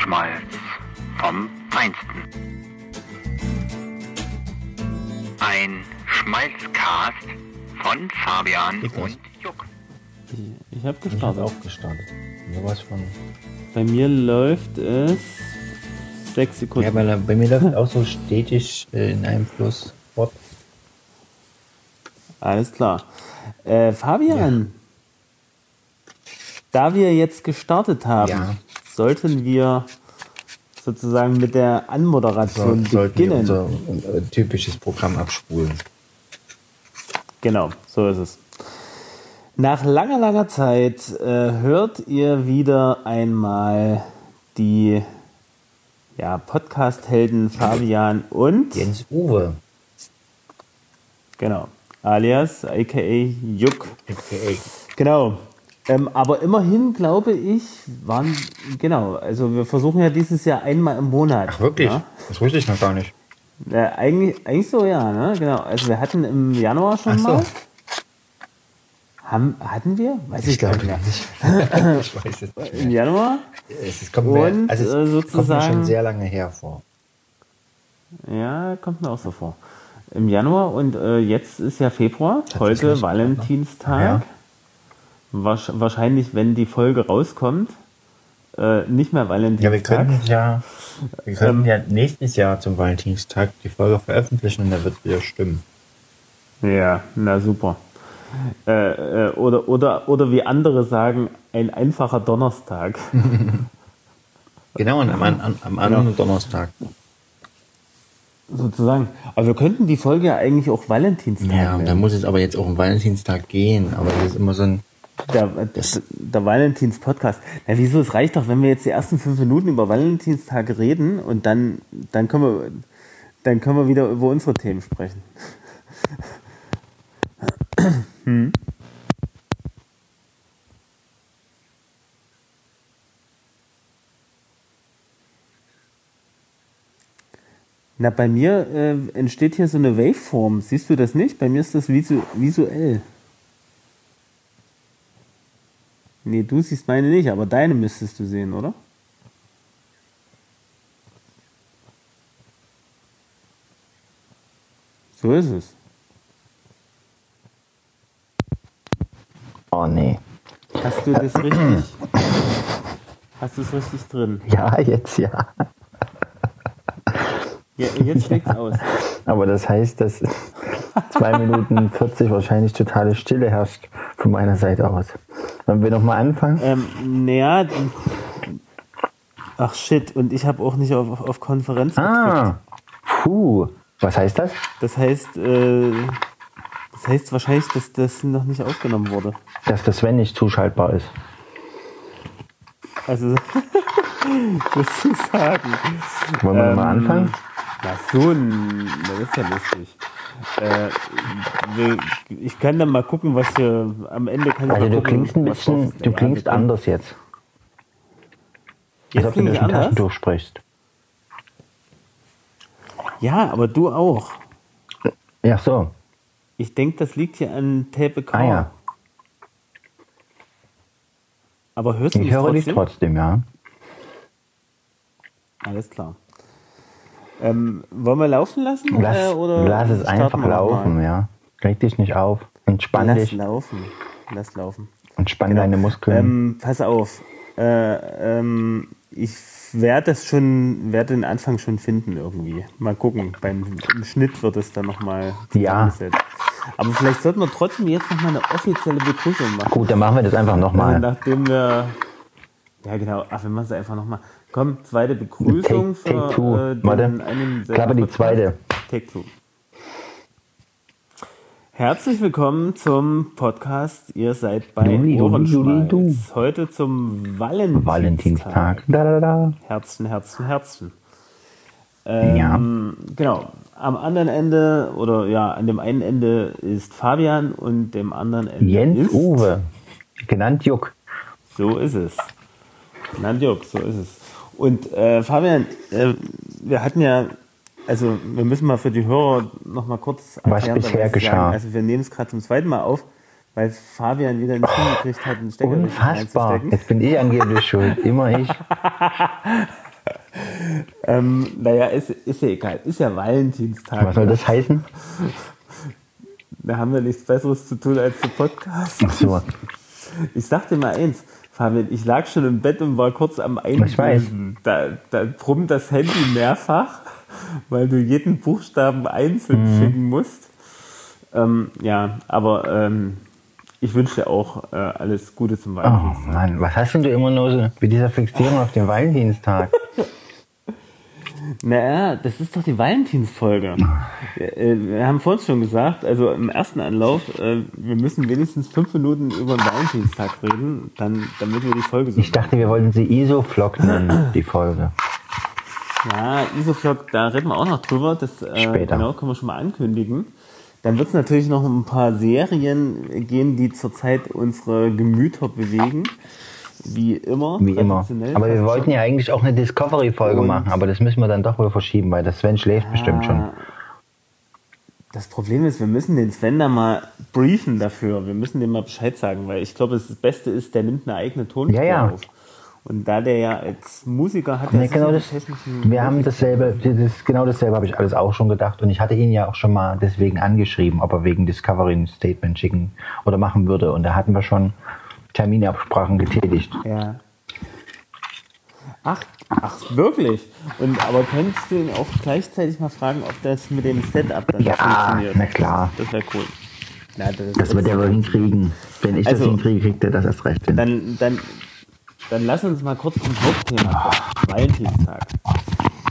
Weizenschmalz vom Feinsten. Ein Schmalzcast von Fabian und Juck. Ich, ich habe Ich habe gestartet. auch gestartet. Sowas von. Bei mir läuft es sechs Sekunden. Ja, weil er- bei mir läuft auch so stetig äh, in einem Fluss fort. Alles klar. Äh, Fabian, da wir jetzt gestartet haben, Ja. Sollten wir sozusagen mit der So, Anmoderation sollten wir beginnen. unser äh, typisches Programm abspulen. Genau, so ist es. Nach langer, langer Zeit äh, hört ihr wieder einmal die ja, Podcast-Helden Fabian und Jens Uwe. genau, alias aka Juck. AKA. Genau. Ähm, aber immerhin glaube ich, waren, genau, also wir versuchen ja dieses Jahr einmal im Monat. Ach, wirklich? Ja? Das wusste ich noch gar nicht. Ja, eigentlich, eigentlich so, ja, ne? Genau. Also wir hatten im Januar schon so. mal. Haben, hatten wir? Weiß ich, gar nicht mehr. ich weiß es nicht. Im Januar? Es kommt mir, Und, also es äh, kommt mir sozusagen- schon sehr lange her vor. Ja, kommt mir auch so vor. Im Januar und äh, jetzt ist ja Februar, heute Valentinstag. Ja. Wahrscheinlich, wenn die Folge rauskommt, äh, nicht mehr Ja, wir Valentinstag. könnten ja, wir könnten Ähm. ja nächstes Jahr zum Valentinstag die Folge veröffentlichen und da wird es wieder stimmen. Ja, na super. Äh, äh, oder, oder, oder wie andere sagen, ein einfacher Donnerstag. Genau, und am, an, am anderen Donnerstag. Sozusagen. Aber wir könnten die Folge ja eigentlich auch Valentinstag Ja, da muss es aber jetzt auch am Valentinstag gehen. Aber das ist immer so ein. Der, der, der Valentins-Podcast. Na, wieso? Es reicht doch, wenn wir jetzt die ersten fünf Minuten über Valentinstag reden und dann, dann, können, wir, dann können wir wieder über unsere Themen sprechen. hm. Na, bei mir äh, entsteht hier so eine Waveform. Siehst du das nicht? Bei mir ist das visu visuell. Nee, du siehst meine nicht, aber deine müsstest du sehen, oder? So ist es. Oh nee. Hast du das richtig? Hast du es richtig drin? Ja, jetzt ja. Ja, jetzt schlägt's aus. Aber das heißt, dass 2 Minuten 40 wahrscheinlich totale Stille herrscht von meiner Seite aus. Wollen wir nochmal anfangen? Ähm, naja. Ach shit, und ich habe auch nicht auf, auf Konferenz gedrückt. Ah, puh. Was heißt das? Das heißt, äh, das heißt wahrscheinlich, dass das noch nicht aufgenommen wurde. Dass das Sven nicht zuschaltbar ist. Also, sozusagen. Wollen wir Ähm, mal anfangen? Na so, das ist ja lustig. Äh, ich kann dann mal gucken, was wir am Ende kann ich Also du gucken, klingst ein bisschen, du klingst anders jetzt. Als Jetzt ob du durch ein? Taschentuch sprichst. Ja, aber du auch. Ja, so. Ich denke, das liegt hier an Tape Ah ja. Aber hörst du Ich mich höre dich trotzdem? trotzdem, ja. Alles klar. Ähm, wollen wir laufen lassen? Lass, äh, oder lass es einfach laufen, ja. Reg dich nicht auf. Entspann Lass dich. laufen. Lass laufen. Entspann deine Muskeln. Ähm, pass auf. Äh, ähm, ich werde das schon, werde den Anfang schon finden irgendwie. Mal gucken. Beim im Schnitt wird es dann nochmal Ja. Aber vielleicht sollten wir trotzdem jetzt nochmal eine offizielle Begrüßung machen. Gut, dann machen wir das einfach Also nochmal. nachdem wir. Ja, genau. Ach, wir machen es einfach nochmal. Komm, zweite Begrüßung Take- take für two. äh, den Warte. einen Klappe die zweite. Take two. Herzlich willkommen zum Podcast. Ihr seid bei du. Ohrenschmalz. Heute zum Valentinstag. Valentinstag. Da, da, da. Herzchen, Herzchen, Herzchen. Ähm, Ja. Genau. Am anderen Ende oder ja, an dem einen Ende ist Fabian und dem anderen Ende Jens ist Uwe. Genannt Juck. so ist es. Nandjuk, so ist es. Und äh, Fabian, äh, wir hatten ja, also wir müssen mal für die Hörer noch mal kurz Was erklären, bisher was sie geschah. Sagen. Also wir nehmen es gerade zum zweiten Mal auf, weil Fabian wieder nicht hingekriegt hat, einen Stecker Unfassbar. Jetzt bin ich angeblich schuld. Immer ich. ähm, naja, ist, ist ja egal. Ist ja Valentinstag. Was soll das heißen? Da haben wir nichts Besseres zu tun als zu Podcast. Ach so. Ich sag dir mal eins, Fabian, ich lag schon im Bett und war kurz am. Einlesen. Da, da brummt das Handy mehrfach, weil du jeden Buchstaben einzeln Mhm. schicken musst. Ähm, ja, aber ähm, ich wünsche dir auch äh, alles Gute zum Oh Valentinstag. Mann, was hast denn du immer nur so mit dieser Fixierung auf den Valentinstag? Naja, das ist doch die Valentinsfolge. Wir, äh, wir haben vorhin schon gesagt, also im ersten Anlauf, äh, wir müssen wenigstens fünf Minuten über den Valentinstag reden, dann, damit wir die Folge so Ich dachte, wir wollten sie Isoflock nennen, die Folge. Ja, Isoflog, da reden wir auch noch drüber. Das äh, Später. genau können wir schon mal ankündigen. Dann wird es natürlich noch um ein paar Serien gehen, die zurzeit unsere Gemüter bewegen. Wie immer. Wie immer. Aber wir wollten ja eigentlich auch eine Discovery-Folge machen, aber das müssen wir dann doch wohl verschieben, weil der Sven schläft bestimmt schon. Ah, Das Problem ist, wir müssen den Sven da mal briefen dafür. Wir müssen dem mal Bescheid sagen, weil ich glaube, das Beste ist, der nimmt eine eigene Tonspur Ja, ja. auf. Und da der ja als Musiker hat, Nee, genau das, wir haben dasselbe, das genau dasselbe habe ich alles auch schon gedacht und ich hatte ihn ja auch schon mal deswegen angeschrieben, ob er wegen Discovery ein Statement schicken oder machen würde und da hatten wir schon Terminabsprachen getätigt. Ja. Ach, ach, wirklich? Und aber könntest du ihn auch gleichzeitig mal fragen, ob das mit dem Setup dann Ja, funktioniert? na klar. Das wäre cool. Na, das, Das wird er wohl hinkriegen. Wenn ich Also- das hinkriege, kriegt er das erst recht hin. Dann, dann, dann lass uns mal kurz zum Hauptthema kommen. Valentinstag.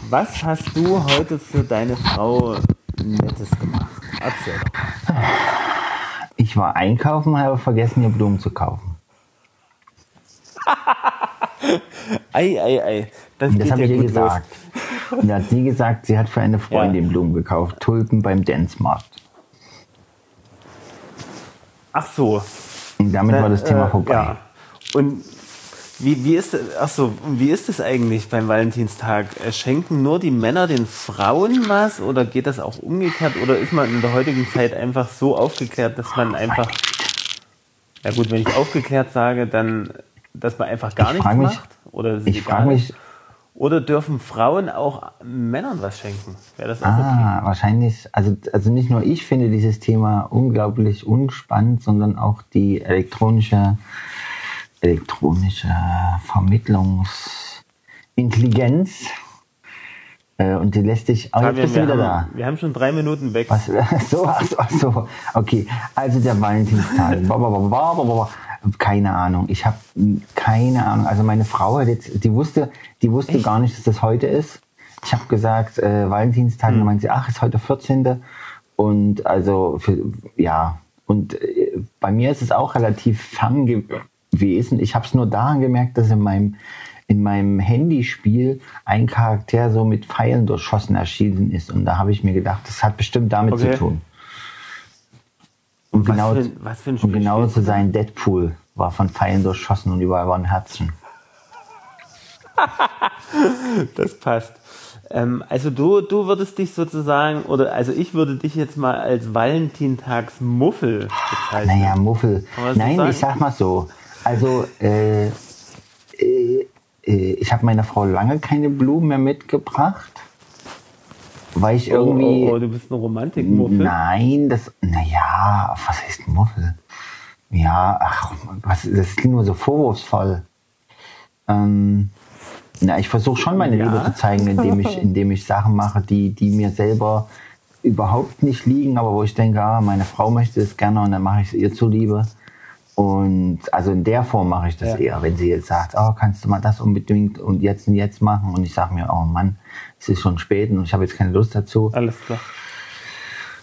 Was hast du heute für deine Frau Nettes gemacht? Erzähl doch. Ich war einkaufen, habe vergessen, ihr Blumen zu kaufen. Ei, ei, ei. Das, Das habe ja ich ihr gesagt. Und da hat sie gesagt, sie hat für eine Freundin Ja. Blumen gekauft. Tulpen beim Dance-Markt. Ach so. Und damit war das Thema Äh, vorbei. Ja. Und wie, wie ist das, ach so, wie ist das eigentlich beim Valentinstag? Äh, Schenken nur die Männer den Frauen was oder geht das auch umgekehrt oder ist man in der heutigen Zeit einfach so aufgeklärt, dass man einfach, ja gut, wenn ich aufgeklärt sage, dann, dass man einfach gar Ich nichts mich- macht oder ist Ich frage mich, Oder dürfen Frauen auch Männern was schenken? Wäre das auch okay? ah, wahrscheinlich, also, also nicht nur ich finde dieses Thema unglaublich unspannend, sondern auch die elektronische, elektronische Vermittlungsintelligenz. Äh, und die lässt sich, oh, jetzt bist du wieder da. haben, wir haben schon drei Minuten weg. Was, so, ach so, okay. Also der Valentinstag. Keine Ahnung. Ich habe keine Ahnung. Also meine Frau hat jetzt, die wusste, die wusste gar nicht, dass das heute ist. Ich habe gesagt, äh, Valentinstag, und dann meinte sie, ach, ist heute der 14. Und also, für, ja. Und äh, bei mir ist es auch relativ fern gewesen. Ich habe es nur daran gemerkt, dass in meinem in meinem Handyspiel ein Charakter so mit Pfeilen durchschossen erschienen ist. Und da habe ich mir gedacht, das hat bestimmt damit Okay. zu tun. Und Was genau, für was für ein Spiel genau spielst zu sein, Deadpool war von Pfeilen durchschossen und überall waren Herzen. Das passt. Ähm, also du, du würdest dich sozusagen, oder also ich würde dich jetzt mal als Valentintagsmuffel bezeichnen. Naja, Muffel. So Nein, ich sag mal so. Also, äh, äh, äh, ich habe meiner Frau lange keine Blumen mehr mitgebracht, weil ich irgendwie. Oh, oh, oh, du bist ein Romantikmuffel. Nein, das. Naja, was heißt Muffel? Ja, ach, was, das klingt nur so vorwurfsvoll. Ähm, na, ich versuche schon meine Ja. Liebe zu zeigen, indem ich, indem ich Sachen mache, die, die mir selber überhaupt nicht liegen, aber wo ich denke, ah, meine Frau möchte es gerne und dann mache ich es ihr zuliebe. Und also in der Form mache ich das Ja. eher, wenn sie jetzt sagt, oh, kannst du mal das unbedingt und jetzt und jetzt machen und ich sage mir, oh Mann, es ist schon spät und ich habe jetzt keine Lust dazu. Alles klar.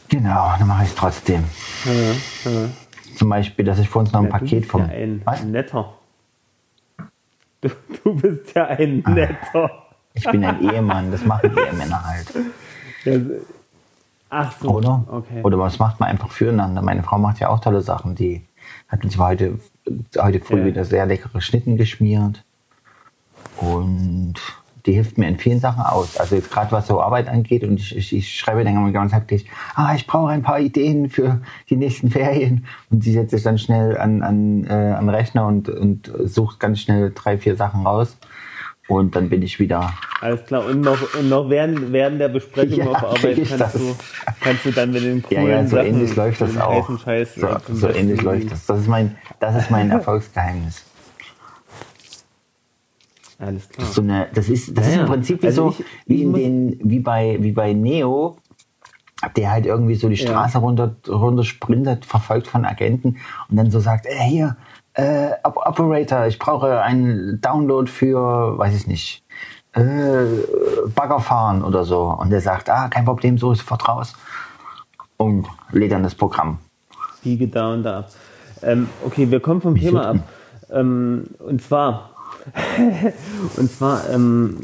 Genau, dann mache ich es trotzdem. Ja, ja. Zum Beispiel, dass ich vor uns noch ein Ja, du Paket bist vom. ja ein Was? netter. Du, du bist ja ein Ah. netter. Ich bin ein Ehemann, das machen Ehemänner halt. Ja, Ach so. Oder? Okay. Oder was macht man einfach füreinander? Meine Frau macht ja auch tolle Sachen. Die hat uns heute, heute früh wieder sehr leckere Schnitten geschmiert. Und die hilft mir in vielen Sachen aus. Also jetzt gerade was so Arbeit angeht und ich, ich, ich schreibe dann immer ganz hektisch, ah, ich brauche ein paar Ideen für die nächsten Ferien. Und sie setzt sich dann schnell an, an, äh, an Rechner und, und sucht ganz schnell drei, vier Sachen raus. und dann bin ich wieder. Alles klar. Und noch, und noch während, während der Besprechung Ja, auf Arbeit kannst das. du, kannst du dann mit den Ja, coolen ja, so Sachen, ähnlich läuft das auch. Scheiß, So, so ähnlich läuft das. Das ist mein, das ist mein Erfolgsgeheimnis. Alles klar. Das ist, so eine, das ist, das Ja, ist im ja. Prinzip wie Also so, ich- wie in den, wie bei, wie bei Neo, der halt irgendwie so die Straße runter, runter sprintet, verfolgt von Agenten und dann so sagt, äh, hier, äh, Op- Operator, ich brauche einen Download für, weiß ich nicht, äh, Bagger fahren oder so. Und der sagt, ah, kein Problem, so ist sofort raus. Und lädt dann das Programm. Biege da und da ab. Ähm, okay, wir kommen vom Thema ab. Ähm, und zwar, und zwar, ähm,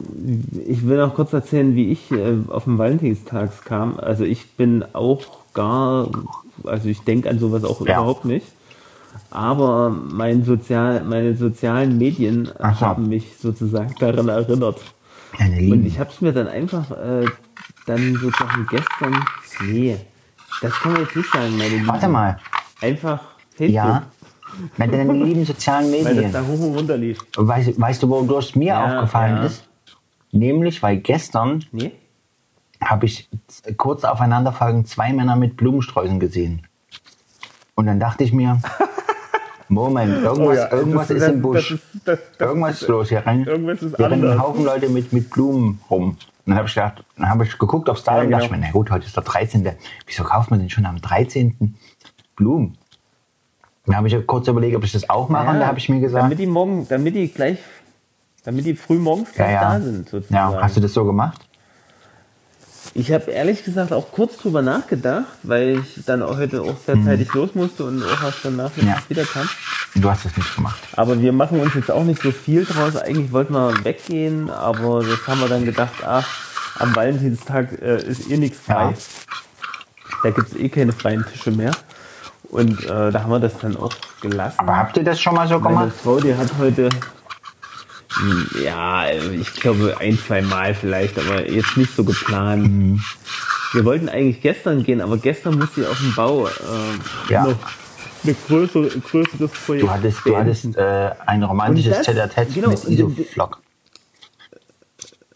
ich will noch kurz erzählen, wie ich äh, auf den Valentinstag kam. Also ich bin auch gar, also ich denke an sowas auch Ja. überhaupt nicht. Aber mein Sozial, meine sozialen Medien Ach haben mich sozusagen daran erinnert. Meine Und ich habe es mir dann einfach äh, dann sozusagen gestern, nee, das kann man jetzt nicht sagen, meine Lieben. Warte mal. Einfach Facebook, Ja. Na, deine lieben sozialen weil das Medien. da hoch und runter lief. Weißt, weißt du, wodurch mir Ja, aufgefallen ja. ist? Nämlich, weil gestern Nee? habe ich kurz aufeinanderfolgend zwei Männer mit Blumensträußen gesehen. Und dann dachte ich mir, Moment, irgendwas, irgendwas ist im Busch. irgendwas ist los. Hier rennen, Irgendwas ist hier rennen ein. Haufen Leute mit, mit Blumen rum. Und dann habe ich gedacht, dann habe ich geguckt aufs Datum Ja, und dachte genau. mir, na gut, heute ist der 13. Wieso kauft man denn schon am 13. Blumen? Dann habe ich kurz überlegt, ob ich das auch mache. und da habe ich mir gesagt, Damit die morgen, damit die gleich, damit die früh morgens ja, gleich ja. da sind, sozusagen. ja, hast du das so gemacht? Ich habe ehrlich gesagt auch kurz drüber nachgedacht, weil ich dann auch heute auch sehr zeitig los musste und auch erst danach. Ja. wieder kam. Du hast das nicht gemacht. Aber wir machen uns jetzt auch nicht so viel draus. Eigentlich wollten wir weggehen, aber das haben wir dann gedacht, ach, am Valentinstag äh, ist eh nichts frei. Ja. Da gibt es eh keine freien Tische mehr. Und äh, da haben wir das dann auch gelassen. Aber habt ihr das schon mal so Meine gemacht? Frau, die hat heute, ja, ich glaube ein, zwei Mal vielleicht, aber jetzt nicht so geplant. Mhm. Wir wollten eigentlich gestern gehen, aber gestern musste ich auf dem Bau äh, Ja. noch eine größere, größeres Projekt Du hattest, du hattest äh, ein romantisches Tête-à-Tête genau, mit Isoflok.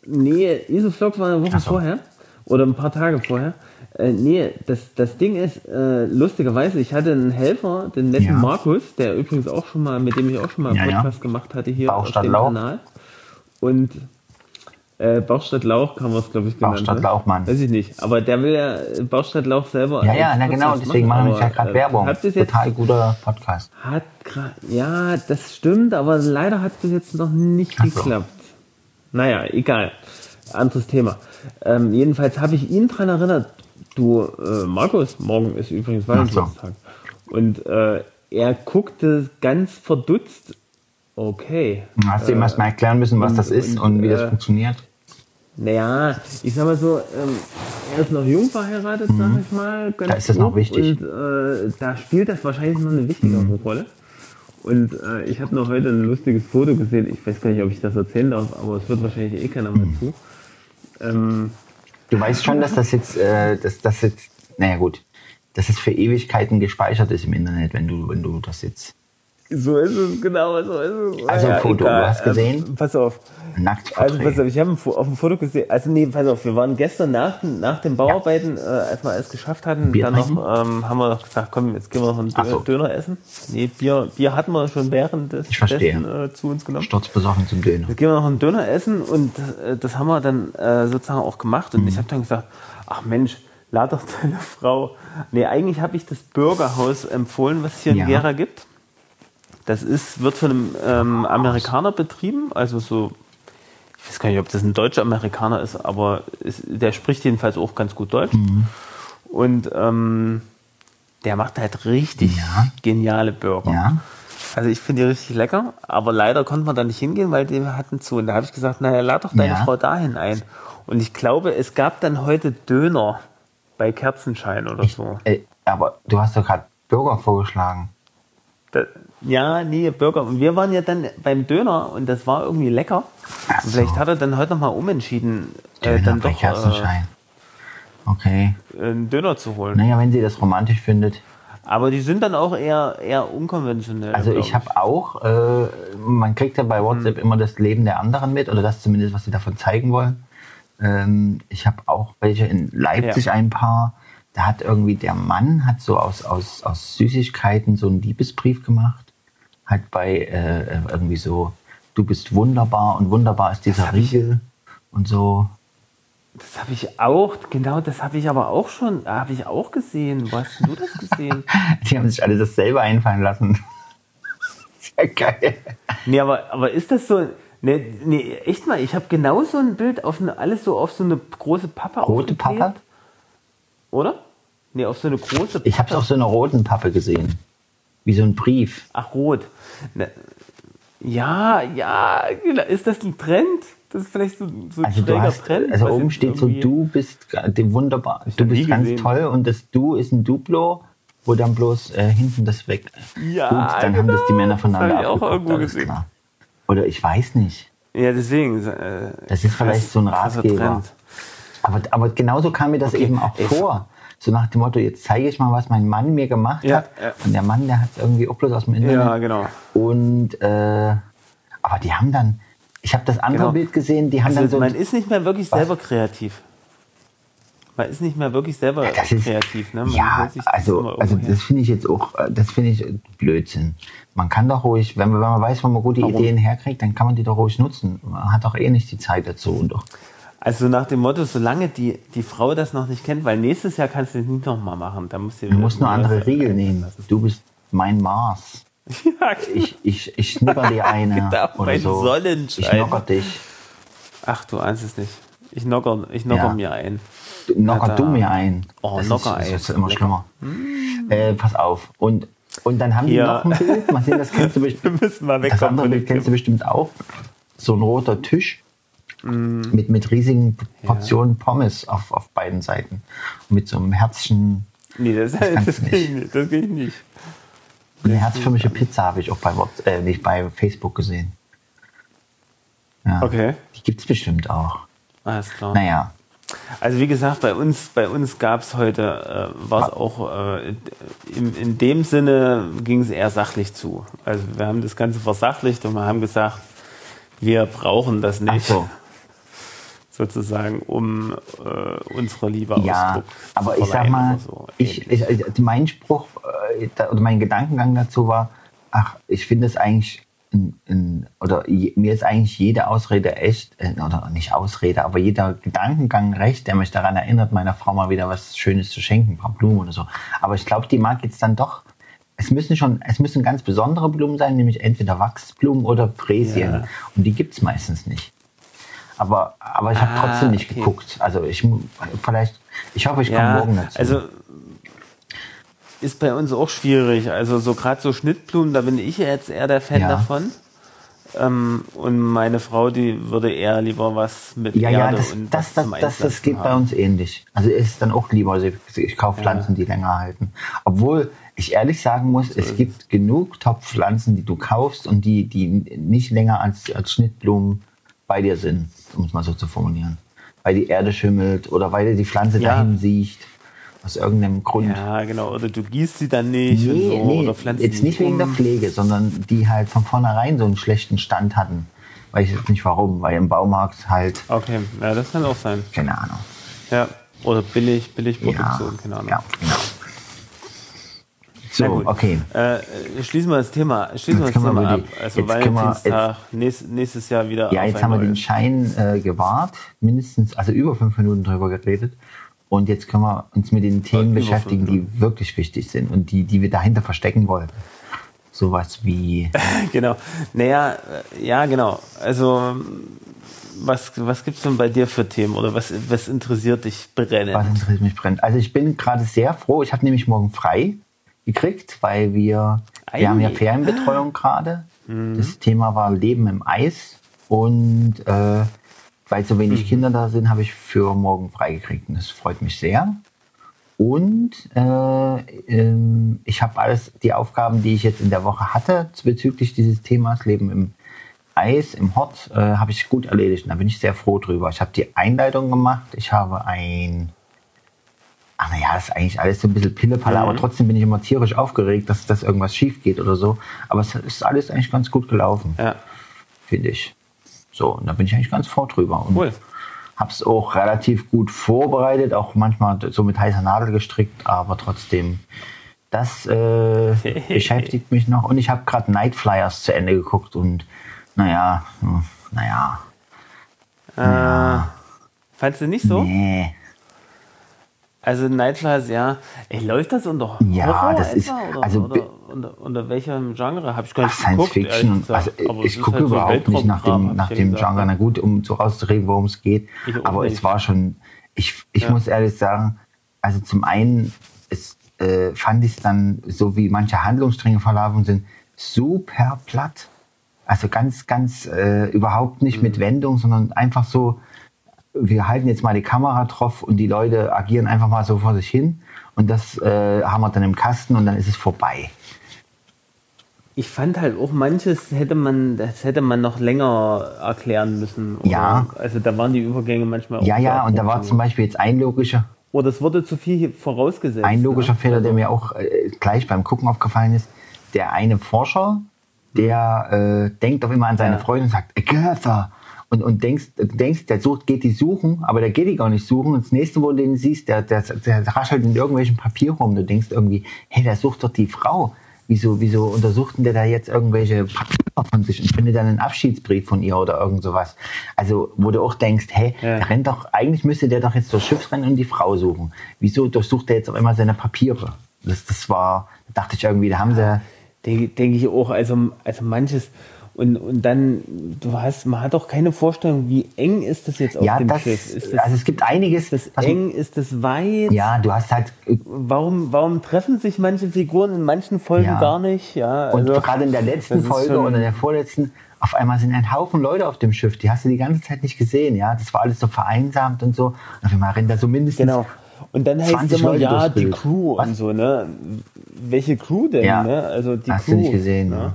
Nee, Isoflok war eine Woche so. vorher oder ein paar Tage vorher. Äh, nee, das, das Ding ist, äh, lustigerweise, ich hatte einen Helfer, den netten Ja. Markus, der übrigens auch schon mal, mit dem ich auch schon mal einen Ja, ja. Podcast gemacht hatte hier auf dem Lauch. Kanal. Und äh, Bauchstadt Lauch kann man es, glaube ich, genannt. Bauchstadt ne? Lauchmann. Weiß ich nicht. Aber der will ja äh, Bauchstadt Lauch selber. Ja, ja, na genau, deswegen machen wir ja gerade äh, Werbung. Hat bis jetzt, Total guter Podcast. hat ja, das stimmt, aber leider hat bis jetzt noch nicht Ach so. geklappt. Naja, egal. Anderes Thema. Ähm, jedenfalls habe ich ihn daran erinnert, du, äh, Markus, morgen ist übrigens Valentinstag. Und äh, er guckte ganz verdutzt. Okay. Hast du ihm erst mal erklären müssen, was und- das ist und, und wie das äh, funktioniert? Naja, ich sag mal so, ähm, er ist noch jung verheiratet, sag ich mal. Mhm. Da ist das noch wichtig. Und äh, da spielt das wahrscheinlich noch eine wichtigere Mhm. Rolle. Und äh, ich habe noch heute ein lustiges Foto gesehen. Ich weiß gar nicht, ob ich das erzählen darf, aber es wird wahrscheinlich eh keiner Mhm. mehr zu. Ähm, Du weißt schon, dass das jetzt, äh, dass das jetzt, naja gut, dass es für Ewigkeiten gespeichert ist im Internet, wenn du, wenn du das jetzt so ist es, genau, so ist es. Also ein Foto, du hast gesehen? Ähm, pass auf. nackt Also pass auf, ich habe auf dem Foto gesehen, also nee, pass auf, wir waren gestern nach, nach den Bauarbeiten, äh, als wir alles geschafft hatten, Bier dann noch, ähm, haben wir noch gesagt, komm, jetzt gehen wir noch einen so. Döner essen. Nee, Bier, Bier hatten wir schon während des Ich dessen, äh, zu uns genommen. sturzbesoffen zum Döner. Jetzt gehen wir noch einen Döner essen und äh, das haben wir dann äh, sozusagen auch gemacht und Mhm. ich habe dann gesagt, ach Mensch, lad doch deine Frau. Nee, eigentlich habe ich das Burgerhaus empfohlen, was es hier Ja. in Gera gibt. Das ist, wird von einem ähm, Amerikaner betrieben, also so, ich weiß gar nicht, ob das ein deutscher Amerikaner ist, aber ist, der spricht jedenfalls auch ganz gut Deutsch. Mhm. Und ähm, der macht halt richtig Ja. geniale Burger. Ja. Also ich finde die richtig lecker, aber leider konnte man da nicht hingehen, weil die hatten zu. Und da habe ich gesagt, naja, lad doch deine Ja. Frau dahin ein. Und ich glaube, es gab dann heute Döner bei Kerzenschein oder so. Äh, aber du hast doch gerade Burger vorgeschlagen. Da, ja, nee, Burger. Und wir waren ja dann beim Döner und das war irgendwie lecker. Und vielleicht so. hat er dann heute nochmal umentschieden, äh, Döner dann bei doch äh. Okay. einen Döner zu holen. Naja, wenn sie das romantisch findet. Aber die sind dann auch eher, eher unkonventionell. Also ich habe auch, äh, man kriegt ja bei WhatsApp immer das Leben der anderen mit oder das zumindest, was sie davon zeigen wollen. Ähm, ich habe auch welche in Leipzig Ja. ein paar. Da hat irgendwie der Mann hat so aus, aus, aus Süßigkeiten so einen Liebesbrief gemacht. Hat bei äh, irgendwie so, du bist wunderbar und wunderbar ist dieser Riegel und so. Das habe ich auch, genau, das habe ich aber auch schon, habe ich auch gesehen. Wo hast du das gesehen? Die haben sich alle das selber einfallen lassen. Sehr geil. nee, aber, aber ist das so, nee, nee echt mal, ich habe genau so ein Bild auf eine, alles so auf so eine große Pappe Rote. Pappe? Oder? Nee, auf so eine große Ich habe es auf so einer roten Pappe gesehen. Wie so ein Brief. Ach, rot. Ja, ja, genau. ist das ein Trend? Das ist vielleicht so, so ein Also du hast, Trend. also was oben steht so, du bist wunderbar, du bist ganz gesehen. toll und das Du ist ein Duplo, wo dann bloß äh, hinten das weg. Ja, Gut, dann haben das die genau. Männer Das voneinander hab ich auch irgendwo gesehen. klar. Oder ich weiß nicht. Ja, deswegen. Äh, Das ist vielleicht so ein Ratgeber. Trend. Aber, aber genauso kam mir das Okay, eben auch ey, vor. So nach dem Motto, jetzt zeige ich mal, was mein Mann mir gemacht Ja, hat. ja. Und der Mann, der hat es irgendwie auch bloß aus dem Internet. Ja, genau. Und äh, aber die haben dann, ich habe das andere Genau. Bild gesehen, die haben dann Also so man ist nicht mehr wirklich Was? selber kreativ. Man ist nicht mehr wirklich selber das ist, kreativ. Ne? Man ja, sich das also, also das finde ich jetzt auch, äh, das finde ich Blödsinn. Man kann doch ruhig, wenn man, wenn man weiß, wo man gute Warum? Ideen herkriegt, dann kann man die doch ruhig nutzen. Man hat doch eh nicht die Zeit dazu. Und doch, Also nach dem Motto, solange die, die Frau das noch nicht kennt, weil nächstes Jahr kannst du es nicht nochmal machen. Da musst du, du musst nur andere Riegel nehmen. Du bist mein Mars. Ja, Ich, ich, ich schnipper dir eine. Genau, oder so. Sonnenschein. Ich knocker dich. Ach, du ahnst es nicht. Ich knocker, ich knocker Ja. mir ein. Du- Knocker da. du mir ein. Oh, das Knocker ist, das ist immer Lecker. schlimmer. Äh, pass auf. Und, und dann haben die Hier. noch ein Bild. Mal sehen, das kennst du bestimmt. Wir müssen mal Das wegkommen andere von Bild kennst du bestimmt auch. So ein roter Tisch mit, mit riesigen Portionen Pommes auf, auf beiden Seiten. Und mit so einem Herzchen, Nee, das, das, das, nicht. geht nicht. das geht nicht. eine herzförmige Pizza habe ich auch bei, äh, nicht bei Facebook gesehen. Ja, Okay, Die gibt es bestimmt auch. alles klar. Naja, Also wie gesagt, bei uns, bei uns gab es heute, äh, war es auch, äh, in, in dem Sinne ging es eher sachlich zu. Also wir haben das Ganze versachlicht und wir haben gesagt, wir brauchen das ach nicht, so. Sozusagen, um äh, unsere Liebe Ja, Ausdruck aber ich sag mal, so. ich, ich, ich- mein Spruch äh, da- oder mein Gedankengang dazu war, ach, ich finde es eigentlich, in, in, oder je, mir ist eigentlich jede Ausrede echt, äh, oder nicht Ausrede, aber jeder Gedankengang recht, der mich daran erinnert, meiner Frau mal wieder was Schönes zu schenken, ein paar Blumen oder so. Aber ich glaube, die mag jetzt dann doch, es müssen schon, es müssen ganz besondere Blumen sein, nämlich entweder Wachsblumen oder Fräsien. Ja. Und die gibt's meistens nicht. Aber, aber ich habe Ah, trotzdem nicht okay. geguckt. Also ich vielleicht, ich hoffe, ich komme Ja, morgen dazu. also ist bei uns auch schwierig. Also so gerade so Schnittblumen, da bin ich jetzt eher der Fan Ja. davon. Ähm, und meine Frau, die würde eher lieber was mit ja, ja, Erde das, und das, das, das, das geht bei haben. uns ähnlich. Also ist dann auch lieber, also ich, ich kaufe Pflanzen, die länger halten. Obwohl ich ehrlich sagen muss, es gibt genug Topfpflanzen, die du kaufst und die, die nicht länger als, als Schnittblumen bei dir sind, um es mal so zu formulieren. Weil die Erde schimmelt oder weil die Pflanze Ja. dahin siecht. Aus irgendeinem Grund. Ja, genau. Oder du gießt sie dann nicht und Nee, so, nee, oder pflanzt jetzt nicht wegen der. Pflege, sondern die halt von vornherein so einen schlechten Stand hatten. Weiß ich jetzt nicht warum, weil im Baumarkt halt, Okay, ja, das kann auch sein. keine Ahnung. Ja. Oder billig, billig Ja, Produktion, keine Ahnung. ja genau. So, okay. Äh, schließen wir das Thema, schließen wir das wir Thema ab. Also jetzt können wir- Valentinstag, nächst, nächstes Jahr wieder Ja, jetzt haben wir den. Schein äh, gewahrt, mindestens, also über fünf Minuten drüber geredet. Und jetzt können wir uns mit den Themen über beschäftigen, die wirklich wichtig sind und die, die wir dahinter verstecken wollen. Sowas wie, Genau. Naja, äh, ja, genau. Also, was, was gibt es denn bei dir für Themen oder was, was interessiert dich brennend? was interessiert mich brennt. Also ich bin gerade sehr froh, ich habe nämlich morgen frei gekriegt, weil wir, Ei. wir haben ja Ferienbetreuung gerade. Mhm. Das Thema war Leben im Eis und äh, weil so wenig Mhm. Kinder da sind, habe ich für morgen frei gekriegt und das freut mich sehr. Und äh, ähm, ich habe alles, die Aufgaben, die ich jetzt in der Woche hatte bezüglich dieses Themas Leben im Eis, im Hort, äh, habe ich gut erledigt. Und da bin ich sehr froh drüber. Ich habe die Einleitung gemacht. Ich habe ein ach naja, das ist eigentlich alles so ein bisschen Pillepalle, Mhm. aber trotzdem bin ich immer tierisch aufgeregt, dass, dass irgendwas schief geht oder so. Aber es ist alles eigentlich ganz gut gelaufen, Ja, finde ich. So, und da bin ich eigentlich ganz froh drüber. Und cool. Hab's auch relativ gut vorbereitet, auch manchmal so mit heißer Nadel gestrickt, aber trotzdem, das äh, beschäftigt mich noch. Und ich habe gerade Night Flyers zu Ende geguckt und naja, hm, naja, Fandst du nicht so? nee. Also Nightflies, ja. Ey, läuft das unter Ja, Horror das ist- etwa, oder, also oder, unter, unter welchem Genre? Habe ich gar nicht Science geguckt. Fiction. Also es ich ist gucke halt so überhaupt nicht nach dem, nach ja dem gesagt. Genre. Na gut, um so rauszureden, worum es geht. Ich Aber es war schon, ich, ich muss ehrlich sagen, also zum einen es, äh, fand ich es dann, so wie manche Handlungsstränge verlaufen sind, super platt. Also ganz, ganz äh, überhaupt nicht Mhm. mit Wendung, sondern einfach so, wir halten jetzt mal die Kamera drauf und die Leute agieren einfach mal so vor sich hin. Und das äh, haben wir dann im Kasten und dann ist es vorbei. Ich fand halt auch manches hätte man, das hätte man noch länger erklären müssen. Oder, Ja. Also da waren die Übergänge manchmal auch Ja, ja, und da war zum Beispiel jetzt ein logischer, Oder es wurde zu viel vorausgesetzt. ein logischer ne? Fehler, der mir auch äh, gleich beim Gucken aufgefallen ist. Der eine Forscher, der äh, denkt auf immer an seine Ja. Freundin und sagt, Agatha. Und, und denkst, denkst, der sucht, geht die suchen, aber der geht die gar nicht suchen. Und das nächste, wo du den siehst, der, der, der raschelt in irgendwelchen Papier rum. Du denkst irgendwie, hey, der sucht doch die Frau. Wieso, wieso untersucht denn der da jetzt irgendwelche Papiere von sich und findet dann einen Abschiedsbrief von ihr oder irgend sowas? Also, wo du auch denkst, hey, Ja. der rennt doch, eigentlich müsste der doch jetzt durchs Schiff rennen und die Frau suchen. Wieso durchsucht der jetzt auf einmal seine Papiere? Das, das war, da dachte ich irgendwie, da haben sie, Denke denke ich auch, also, also manches. Und, und dann, du hast, man hat auch keine Vorstellung, wie eng ist das jetzt auf ja, dem das, Schiff? Ist das, also es gibt einiges, ist das eng? Ist das weit? ja, du hast halt, äh, Warum, warum treffen sich manche Figuren in manchen Folgen Ja. gar nicht? Ja, Und also, gerade in der letzten Folge oder der vorletzten, auf einmal sind ein Haufen Leute auf dem Schiff. Die hast du die ganze Zeit nicht gesehen, ja. Das war alles so vereinsamt und so. Und auf einmal rennt da so mindestens. Genau. Und dann heißt es 20 immer, Leute ja, die. Crew Was? und so, ne? Welche Crew denn, Ja. ne? Also die Hast du Crew. nicht gesehen, ne?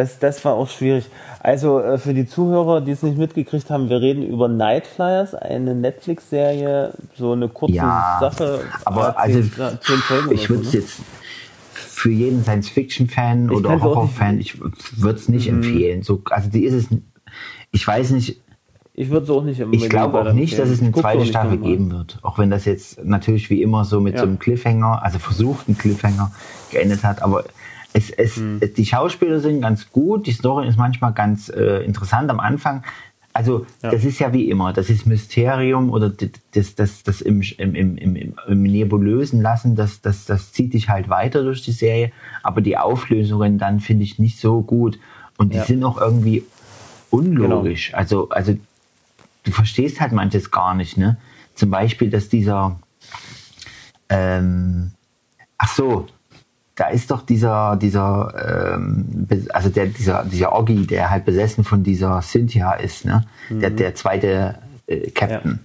Das, das war auch schwierig. Also äh, für die Zuhörer, die es nicht mitgekriegt haben, wir reden über Night Flyers, eine Netflix-Serie, so eine kurze Ja, Sache. aber zehn, also zehn Folgen ich würde es so, ne? jetzt für jeden Science-Fiction-Fan oder Horror-Fan, ich würde es nicht empfehlen. So, also die ist es, ich weiß nicht, Ich würde es auch nicht unbedingt ich glaube auch nicht, dass es eine zweite Staffel geben wird. Auch wenn das jetzt natürlich wie immer so mit Ja. so einem Cliffhanger, also versuchten Cliffhanger geendet hat. Aber es, es, Hm. die Schauspieler sind ganz gut, die Story ist manchmal ganz äh, interessant am Anfang. Also Ja. das ist ja wie immer, das ist Mysterium oder das, das, das im, im, im, im, Nebulösen lassen, das, das, das zieht dich halt weiter durch die Serie. Aber die Auflösungen dann finde ich nicht so gut. Und die Ja. sind auch irgendwie unlogisch. Also, also du verstehst halt manches gar nicht, ne? Zum Beispiel, dass dieser, ähm, ach so, da ist doch dieser, dieser, ähm, also der, dieser, dieser Oggi, der halt besessen von dieser Cynthia ist, ne? Der, der zweite äh, Captain.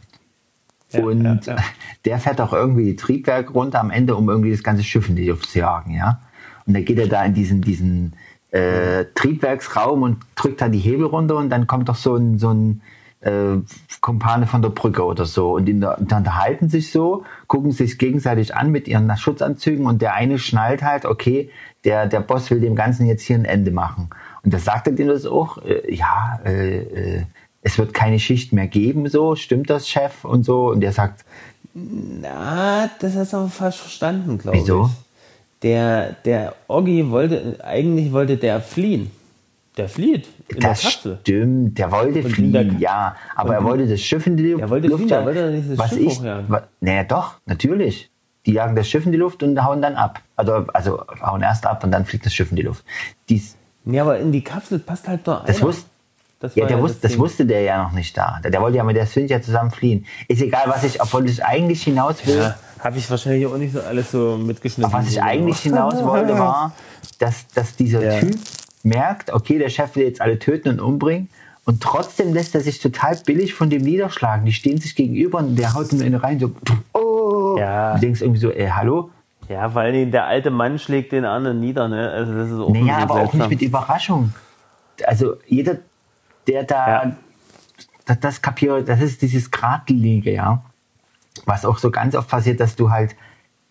Ja, Und ja, ja. der fährt auch irgendwie die Triebwerke runter am Ende, um irgendwie das ganze Schiff in die Luft zu jagen, ja. Und dann geht er da in diesen, diesen äh, Triebwerksraum und drückt da die Hebel runter und dann kommt doch so ein, so ein äh, Kumpane von der Brücke oder so. Und in der, dann unterhalten sich so, gucken sich gegenseitig an mit ihren Schutzanzügen und der eine schnallt halt, okay, der, der Boss will dem Ganzen jetzt hier ein Ende machen. Und da sagt er dem das auch, äh, ja, äh, äh, es wird keine Schicht mehr geben, so, stimmt das, Chef? Und so. Und der sagt, Na, das hast du aber falsch verstanden, glaube ich. Wieso? Der, der Oggi wollte, eigentlich wollte der fliehen. Der flieht in das der Kapsel. stimmt, der wollte Und der- ja, aber er wollte das Schiff in die Luft. Er wollte fliehen, er wollte nicht das was Schiff ich, wa- Naja, doch, natürlich. Die jagen das Schiff in die Luft und hauen dann ab. Also, also hauen erst ab und dann fliegt das Schiff in die Luft. Dies, Nee, aber in die Kapsel passt halt nur das einer. wusste, Das ja, der wusste, das Ding. wusste der ja noch nicht da. Der, der wollte ja mit der Cynthia zusammen fliehen. Ist egal, was ich, obwohl ich eigentlich hinaus will. Ja, habe ich wahrscheinlich auch nicht so alles so mitgeschnitten. Aber was ich eigentlich hinaus wollte, war, dass, dass dieser Ja. Typ merkt, okay, der Chef will jetzt alle töten und umbringen. Und trotzdem lässt er sich total billig von dem niederschlagen. Die stehen sich gegenüber und der haut ihm eine rein, so, oh. Ja. Du denkst irgendwie so, ey, hallo? Ja, weil der alte Mann schlägt den anderen nieder, ne? Also das ist auch Naja, aber auch nicht mit Überraschung. Also jeder, der da Ja. das, das kapiert, das ist dieses Gradlinige, ja. was auch so ganz oft passiert, dass du halt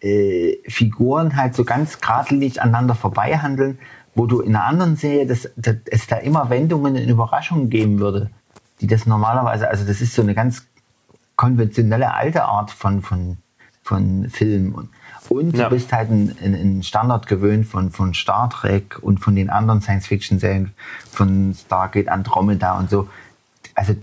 äh, Figuren halt so ganz geradlinig aneinander vorbei handeln, wo du in einer anderen Serie, dass, dass es da immer Wendungen und Überraschungen geben würde, die das normalerweise, also das ist so eine ganz konventionelle alte Art von, von, von Film. Und, und Ja. du bist halt ein, ein, ein Standard gewöhnt von, von Star Trek und von den anderen Science-Fiction-Serien, von Stargate, Andromeda und so. Also,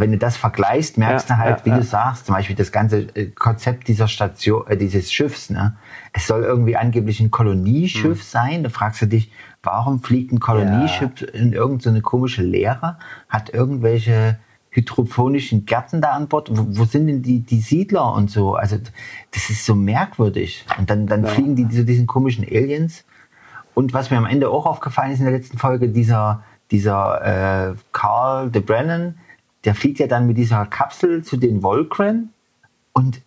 wenn du das vergleichst, merkst Ja, du halt, ja, wie ja. du sagst, zum Beispiel das ganze äh, Konzept dieser Station, äh, dieses Schiffs, ne? Es soll irgendwie angeblich ein Kolonieschiff Hm. sein. Da fragst du dich, warum fliegt ein Kolonieschiff in irgendeine so komische Leere? Hat irgendwelche hydroponischen Gärten da an Bord? Wo, wo sind denn die, die Siedler und so? Also, das ist so merkwürdig. Und dann, dann fliegen die zu diesen komischen Aliens. Und was mir am Ende auch aufgefallen ist in der letzten Folge, dieser, dieser äh, Carl de Brennan, der fliegt ja dann mit dieser Kapsel zu den Volcran. Und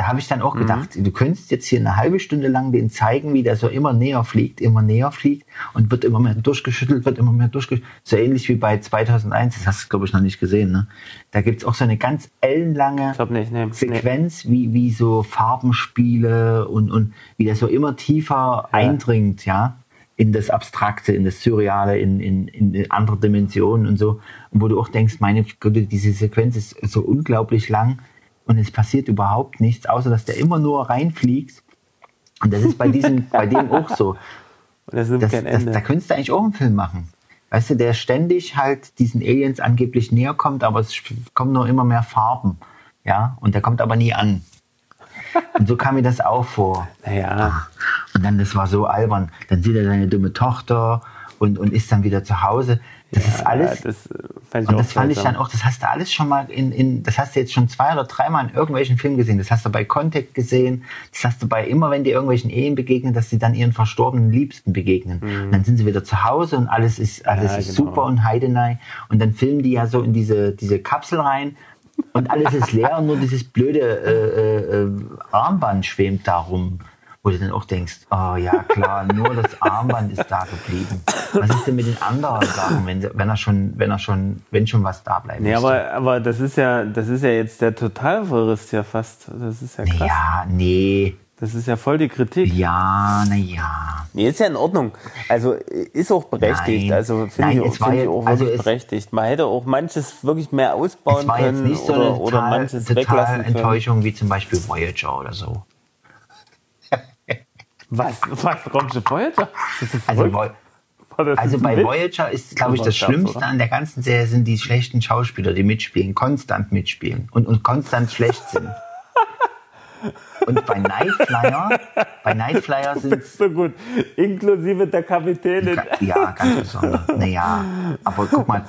da habe ich dann auch gedacht, du könntest jetzt hier eine halbe Stunde lang den zeigen, wie der so immer näher fliegt, immer näher fliegt und wird immer mehr durchgeschüttelt, wird immer mehr durchgeschüttelt. So ähnlich wie bei 2001, das hast du, glaube ich, noch nicht gesehen. Ne? Da gibt's auch so eine ganz ellenlange nicht, nee. nee. Sequenz, wie, wie so Farbenspiele und, und wie das so immer tiefer eindringt, ja, in das Abstrakte, in das Surreale, in, in, in andere Dimensionen und so. Und wo du auch denkst, meine Güte, diese Sequenz ist so unglaublich lang und es passiert überhaupt nichts, außer dass der immer nur reinfliegt. Und das ist bei diesem, bei dem auch so. Und das nimmt Das, kein das, Ende. da könntest du eigentlich auch einen Film machen. Weißt du, der ständig halt diesen Aliens angeblich näher kommt, aber es kommen nur immer mehr Farben. Ja, und der kommt aber nie an. Und so kam mir das auch vor. naja, Und dann, das war so albern. Dann sieht er seine dumme Tochter und, und ist dann wieder zu Hause. Das ist alles. das äh, fand ich und das fand ich dann auch, das hast du alles schon mal in, in, das hast du jetzt schon zwei oder dreimal in irgendwelchen Filmen gesehen. Das hast du bei Contact gesehen. Das hast du bei immer, wenn die irgendwelchen Ehen begegnen, dass sie dann ihren verstorbenen Liebsten begegnen. Und dann sind sie wieder zu Hause und alles ist, alles Mhm. Ja, ist genau. super und Heidenei. Und dann filmen die ja so in diese, diese Kapsel rein. Und alles ist leer und nur dieses blöde äh, äh, äh, Armband schwebt da rum. Wo du dann auch denkst, oh ja klar, nur das Armband ist da geblieben. Was ist denn mit den anderen Sachen, wenn, wenn er schon, wenn er schon, wenn schon was da bleibt? Nee, aber, aber das ist ja, das ist ja jetzt der Totalverriss ja fast. Das ist ja krass. Ja, nee. Das ist ja voll die Kritik. Ja, na ja. Nee, ist ja in Ordnung. Also ist auch berechtigt. Nein. Also finde ich, find ich auch also wirklich berechtigt. Man hätte auch manches wirklich mehr ausbauen können so oder, eine oder total, manches total weglassen können. Enttäuschung wie zum Beispiel Voyager oder so. Was? Was? Raumschiff Voyager? Also, verrückt. Vo- War das also bei Witz? Voyager ist, glaube ich, Das Schlimmste oder? an der ganzen Serie sind die schlechten Schauspieler, die mitspielen, konstant mitspielen und, und konstant schlecht sind. Und bei Nightflyer, bei Nightflyer sind ist so gut. Inklusive der Kapitänin. ja ganz besonders. Naja, aber guck mal,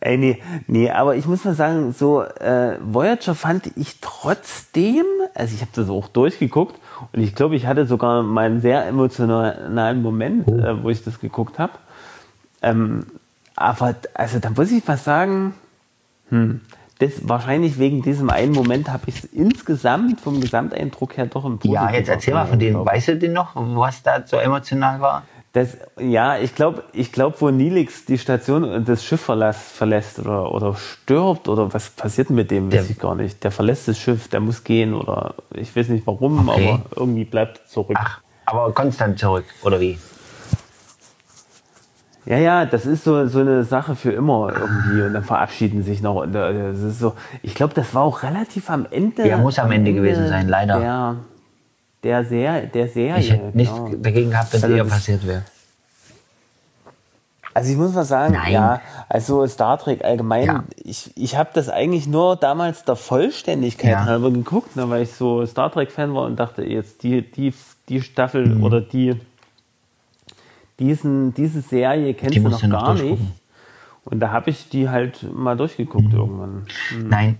Ey, nee, nee, aber ich muss mal sagen, so äh, Voyager fand ich trotzdem, also ich habe das auch durchgeguckt und ich glaube, ich hatte sogar mal einen sehr emotionalen Moment, äh, wo ich das geguckt habe. Ähm, aber also da muss ich mal sagen, hm, das wahrscheinlich wegen diesem einen Moment habe ich es insgesamt vom Gesamteindruck her doch im ja, jetzt erzähl mal von denen, weißt du denn noch, was da so emotional war? Das, ja, ich glaube, ich glaub, wo Nilix die Station und das Schiff verlässt, verlässt oder, oder stirbt oder was passiert mit dem, weiß Der- ich gar nicht. Der verlässt das Schiff, der muss gehen oder ich weiß nicht warum, Okay. aber irgendwie bleibt zurück. Ach, aber konstant zurück, oder wie? Ja, ja, das ist so, so eine Sache für immer irgendwie und dann verabschieden sich noch. Und äh, das ist so, ich glaube, das war auch relativ am Ende. Ja, muss am Ende gewesen sein, leider. Der, der, Ser der Serie. Ich hätte nichts genau. dagegen gehabt, wenn es Also eher passiert wäre. Also ich muss mal sagen, Nein. ja, also Star Trek allgemein, Ja. ich, ich habe das eigentlich nur damals der Vollständigkeit Ja. halber geguckt, ne, weil ich so Star Trek-Fan war und dachte, jetzt die, die, die Staffel Mhm. oder die diesen, diese Serie kennst Die du noch du noch gar nicht. Und da habe ich die halt mal durchgeguckt irgendwann. Nein,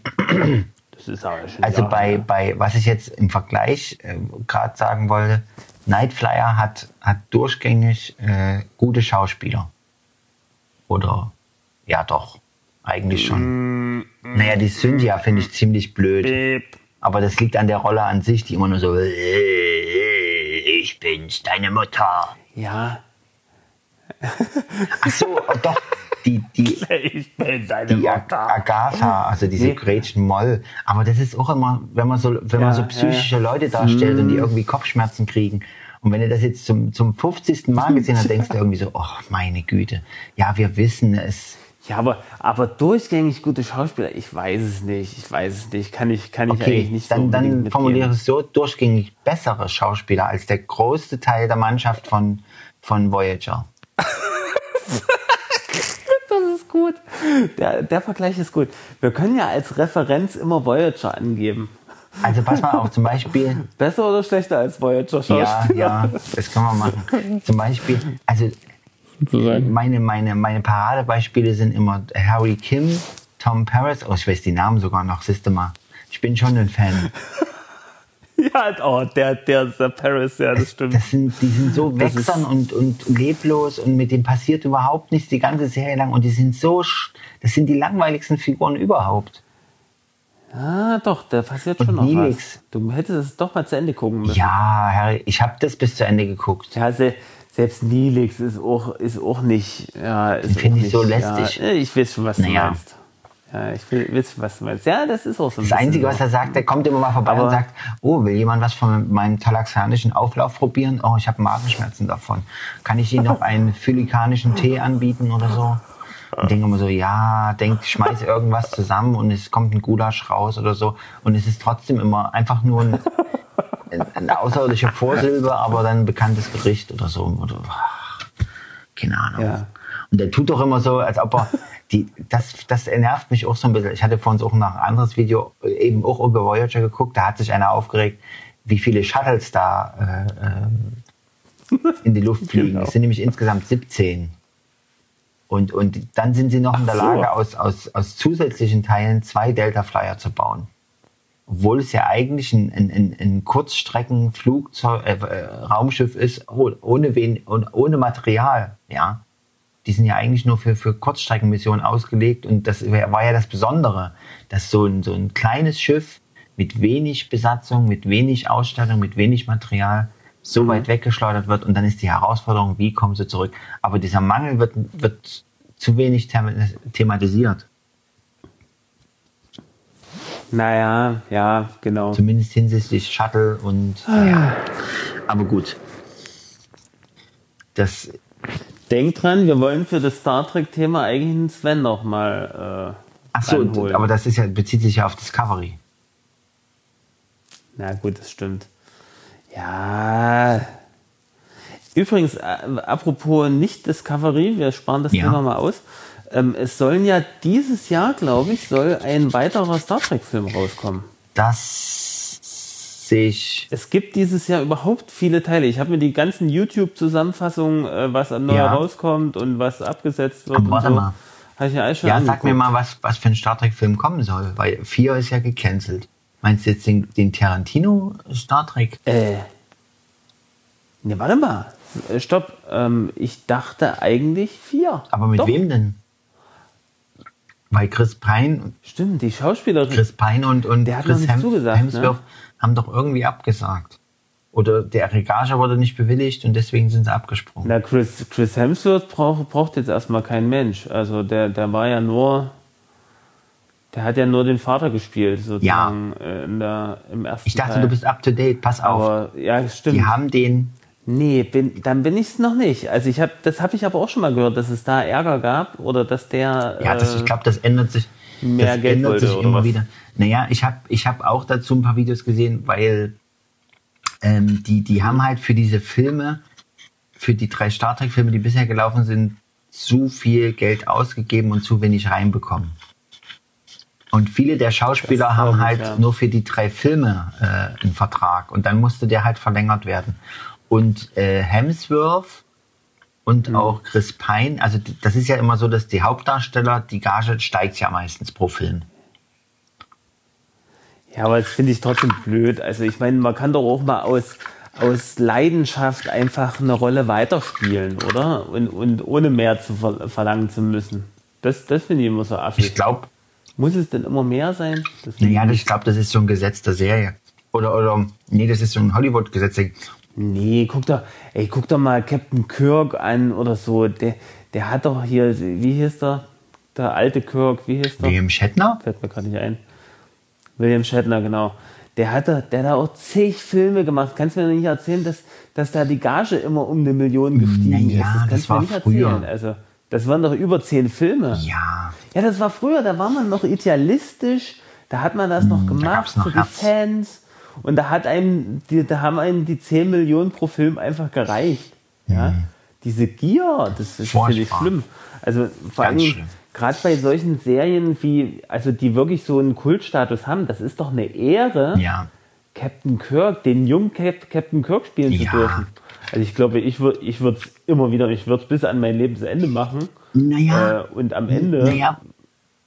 Das ist aber schon also Jahre bei, her. bei, was ich jetzt im Vergleich äh, gerade sagen wollte, Nightflyer hat, hat durchgängig äh, gute Schauspieler. Oder, ja doch, eigentlich schon. Naja, die Cynthia finde ich ziemlich blöd. Beep. Aber das liegt an der Rolle an sich, die immer nur so, äh, ich bin's, deine Mutter. Ja, Ach so, oh doch, die, die, Ich bin deine die Ag Agatha, also diese Nee. Gretchen Moll. Aber das ist auch immer, wenn man so, wenn man Ja, so ja, psychische Leute darstellt und die irgendwie Kopfschmerzen kriegen. Und wenn du das jetzt zum, zum 50. Mal gesehen hast, denkst du irgendwie so, ach meine Güte. Ja, wir wissen es. Ja, aber, aber durchgängig gute Schauspieler, ich weiß es nicht. Ich weiß es nicht. Kann ich, kann ich Okay, eigentlich nicht so dann, unbedingt dann formuliere es so, durchgängig bessere Schauspieler als der größte Teil der Mannschaft von, von Voyager. Das ist gut. Der, der Vergleich ist gut. Wir können ja als Referenz immer Voyager angeben. Also pass mal auf, zum Beispiel, Besser oder schlechter als Voyager ja, Schauspieler? ja, das können wir machen. Zum Beispiel, also meine, meine, meine Paradebeispiele sind immer Harry Kim, Tom Paris, oh, ich weiß die Namen sogar noch, siehst du mal. Ich bin schon ein Fan. Ja, oh, der, der, der Paris, ja, das stimmt. Das sind, die sind so wächsern und, und leblos und mit dem passiert überhaupt nichts die ganze Serie lang und die sind so, sch- das sind die langweiligsten Figuren überhaupt. Ah, doch, da passiert Und schon noch Neelix. was. Du hättest es doch mal zu Ende gucken müssen. Ja, Harry, ich habe das bis zu Ende geguckt. Ja, se, selbst Neelix ist auch, ist auch nicht. Ja, ist finde auch ich nicht, so lästig. Ja, ich weiß schon, was du Naja. meinst. Ja, ich will, schon, was du meinst. Ja, das ist auch so ein Das Einzige, was er sagt, er kommt immer mal vorbei Aber- und sagt, oh, will jemand was von meinem talaxianischen Auflauf probieren? Oh, ich habe Magenschmerzen davon. Kann ich Ihnen noch einen phylikanischen Tee anbieten oder so? Und denke immer so, ja, denk, schmeiß irgendwas zusammen und es kommt ein Gulasch raus oder so. Und es ist trotzdem immer einfach nur ein, ein, eine außerirdische Vorsilbe, aber dann ein bekanntes Gericht oder so. Oder, keine Ahnung. Ja. Und der tut doch immer so, als ob er die, das, das nervt mich auch so ein bisschen. Ich hatte vorhin auch noch ein anderes Video eben auch über Voyager geguckt. Da hat sich einer aufgeregt, wie viele Shuttles da äh, ähm, in die Luft fliegen. Genau. Es sind nämlich insgesamt 17. Und, und dann sind sie noch in der Ach so. Lage, aus, aus, aus zusätzlichen Teilen zwei Delta Flyer zu bauen. Obwohl es ja eigentlich ein, ein, ein, ein Kurzstreckenflugzeug, äh, äh, Raumschiff ist, oh- ohne, wen, ohne Material. Ja, die sind ja eigentlich nur für, für Kurzstreckenmissionen ausgelegt und das war ja das Besondere, dass so ein, so ein kleines Schiff mit wenig Besatzung, mit wenig Ausstattung, mit wenig Material so weit weggeschleudert wird und dann ist die Herausforderung, wie kommen sie zurück. Aber dieser Mangel wird, wird zu wenig them- thematisiert, Naja, ja, genau. zumindest hinsichtlich Shuttle und ja. Aber gut. Das Denk dran, wir wollen für das Star Trek-Thema eigentlich einen Sven nochmal äh, Ach so, aber das ist ja, bezieht sich ja auf Discovery. Na gut, das stimmt. Ja. Übrigens, äh, apropos nicht Discovery, wir sparen das Ja. Thema mal aus. Ähm, es sollen ja dieses Jahr, glaube ich, soll ein weiterer Star Trek-Film rauskommen. Das sehe ich. Es gibt dieses Jahr überhaupt viele Teile. Ich habe mir die ganzen YouTube-Zusammenfassungen, äh, was neu Ja. rauskommt und was abgesetzt wird Aber warte so, mal. habe ich mir alles schon Ja, angeguckt. sag mir mal, was, was für ein Star Trek-Film kommen soll, weil 4 ist ja gecancelt. Meinst du jetzt den, den Tarantino Star Trek? Äh. Ne, warte mal. Äh, Stopp. Ähm, ich dachte eigentlich vier. Aber mit Doch. wem denn? Weil Chris Pine, Stimmt, die Schauspielerin. Chris Pine und, und Der hat Chris Hem- zugesagt, Hemsworth ne? Haben doch irgendwie abgesagt. Oder der Regage wurde nicht bewilligt und deswegen sind sie abgesprungen. Na, Chris, Chris Hemsworth braucht, braucht jetzt erstmal kein Mensch. Also der, der war ja nur. Der hat ja nur den Vater gespielt, sozusagen, äh, in der, im ersten Ich dachte, Teil. du bist up to date. Pass auf. Aber ja, stimmt. Die haben den. nee, bin, dann bin ich es noch nicht. Also ich habe, das habe ich aber auch schon mal gehört, dass es da Ärger gab oder dass der. Ja, das, äh, ich glaube, das ändert sich. mehr das Geld ändert sich oder immer was? wieder. Naja, ich habe ich hab auch dazu ein paar Videos gesehen, weil ähm, die, die haben halt für diese Filme, für die drei Star Trek-Filme, die bisher gelaufen sind, zu viel Geld ausgegeben und zu wenig reinbekommen. Und viele der Schauspieler haben halt ja. nur für die drei Filme äh, einen Vertrag und dann musste der halt verlängert werden. Und äh, Hemsworth und auch Chris Pine, also das ist ja immer so, dass die Hauptdarsteller, die Gage steigt ja meistens pro Film. Ja, aber das finde ich trotzdem blöd. Also ich meine, man kann doch auch mal aus, aus Leidenschaft einfach eine Rolle weiterspielen, oder? Und, und ohne mehr zu ver verlangen zu müssen. Das, das finde ich immer so affig. Ich glaube, Muss es denn immer mehr sein? Das naja, ich ich glaube, das ist so ein Gesetz der Serie. Oder, oder, nee, das ist so ein Hollywood-Gesetz. Nee, guck doch, ey, guck doch mal Captain Kirk an oder so. Der, der hat doch hier, wie hieß der? Der alte Kirk, wie hieß der? William Shatner? Fällt mir gerade nicht ein. William Shatner, genau. Der hat, da, der hat da auch zig Filme gemacht. Kannst du mir nicht erzählen, dass, dass da die Gage immer um eine Million gestiegen Naja, ist? Das kannst du mir war nicht früher. erzählen. Also, das waren doch über zehn Filme. Ja. Ja, das war früher, da war man noch idealistisch, da hat man das noch gemacht Hm, gab's noch für die. Fans und da hat einem, die, da haben einem die 10 Millionen pro Film einfach gereicht. Ja? Diese Gier, das ist finde ich schlimm. Also vor allem. Gerade bei solchen Serien wie, also die wirklich so einen Kultstatus haben, das ist doch eine Ehre, Ja. Captain Kirk, den jungen Cap Captain Kirk spielen Ja. zu dürfen. Also ich glaube, ich würde ich würde es immer wieder, ich würde es bis an mein Lebensende machen. Naja. Äh, und am Ende, Naja,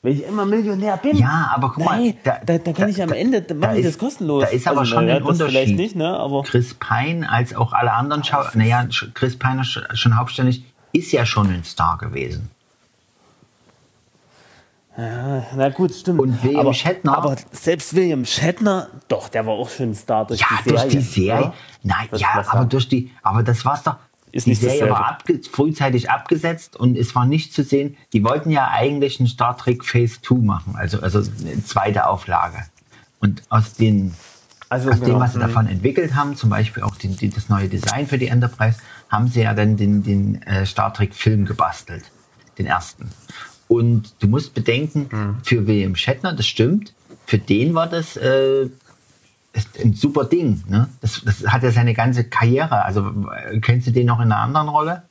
wenn ich immer Millionär bin, Ja, aber guck mal, ey, da- da, da, kann da- ich am Ende, da da mache ich ist- das kostenlos. Also, da ist aber schon naja, ein das vielleicht Unterschied. nicht, ne? Aber Chris Pine als auch alle anderen Schau naja, Chris Pine sch- schon hauptständig ist ja schon ein Star gewesen. Na gut, stimmt. Und William aber, Shatner- Aber selbst William Shatner, doch, der war auch schon ein Star durch Ja, die Serie. durch die Serie. oder? Nein, Was- ja, was aber durch die, aber das war's doch. Ist die Serie dasselbe. war abge frühzeitig abgesetzt und es war nicht zu sehen. Die wollten ja eigentlich einen Star Trek Phase 2 machen, also, also eine zweite Auflage. Und aus den Also, aus dem, genau. was sie Mhm. davon entwickelt haben, zum Beispiel auch den, die, das neue Design für die Enterprise, haben sie ja dann den, den äh, Star Trek Film gebastelt, den ersten. Und du musst bedenken, Mhm. für William Shatner, das stimmt, für den war das äh, ein super Ding. Ne? Das, das hat ja seine ganze Karriere. Also äh, kennst du den noch in einer anderen Rolle?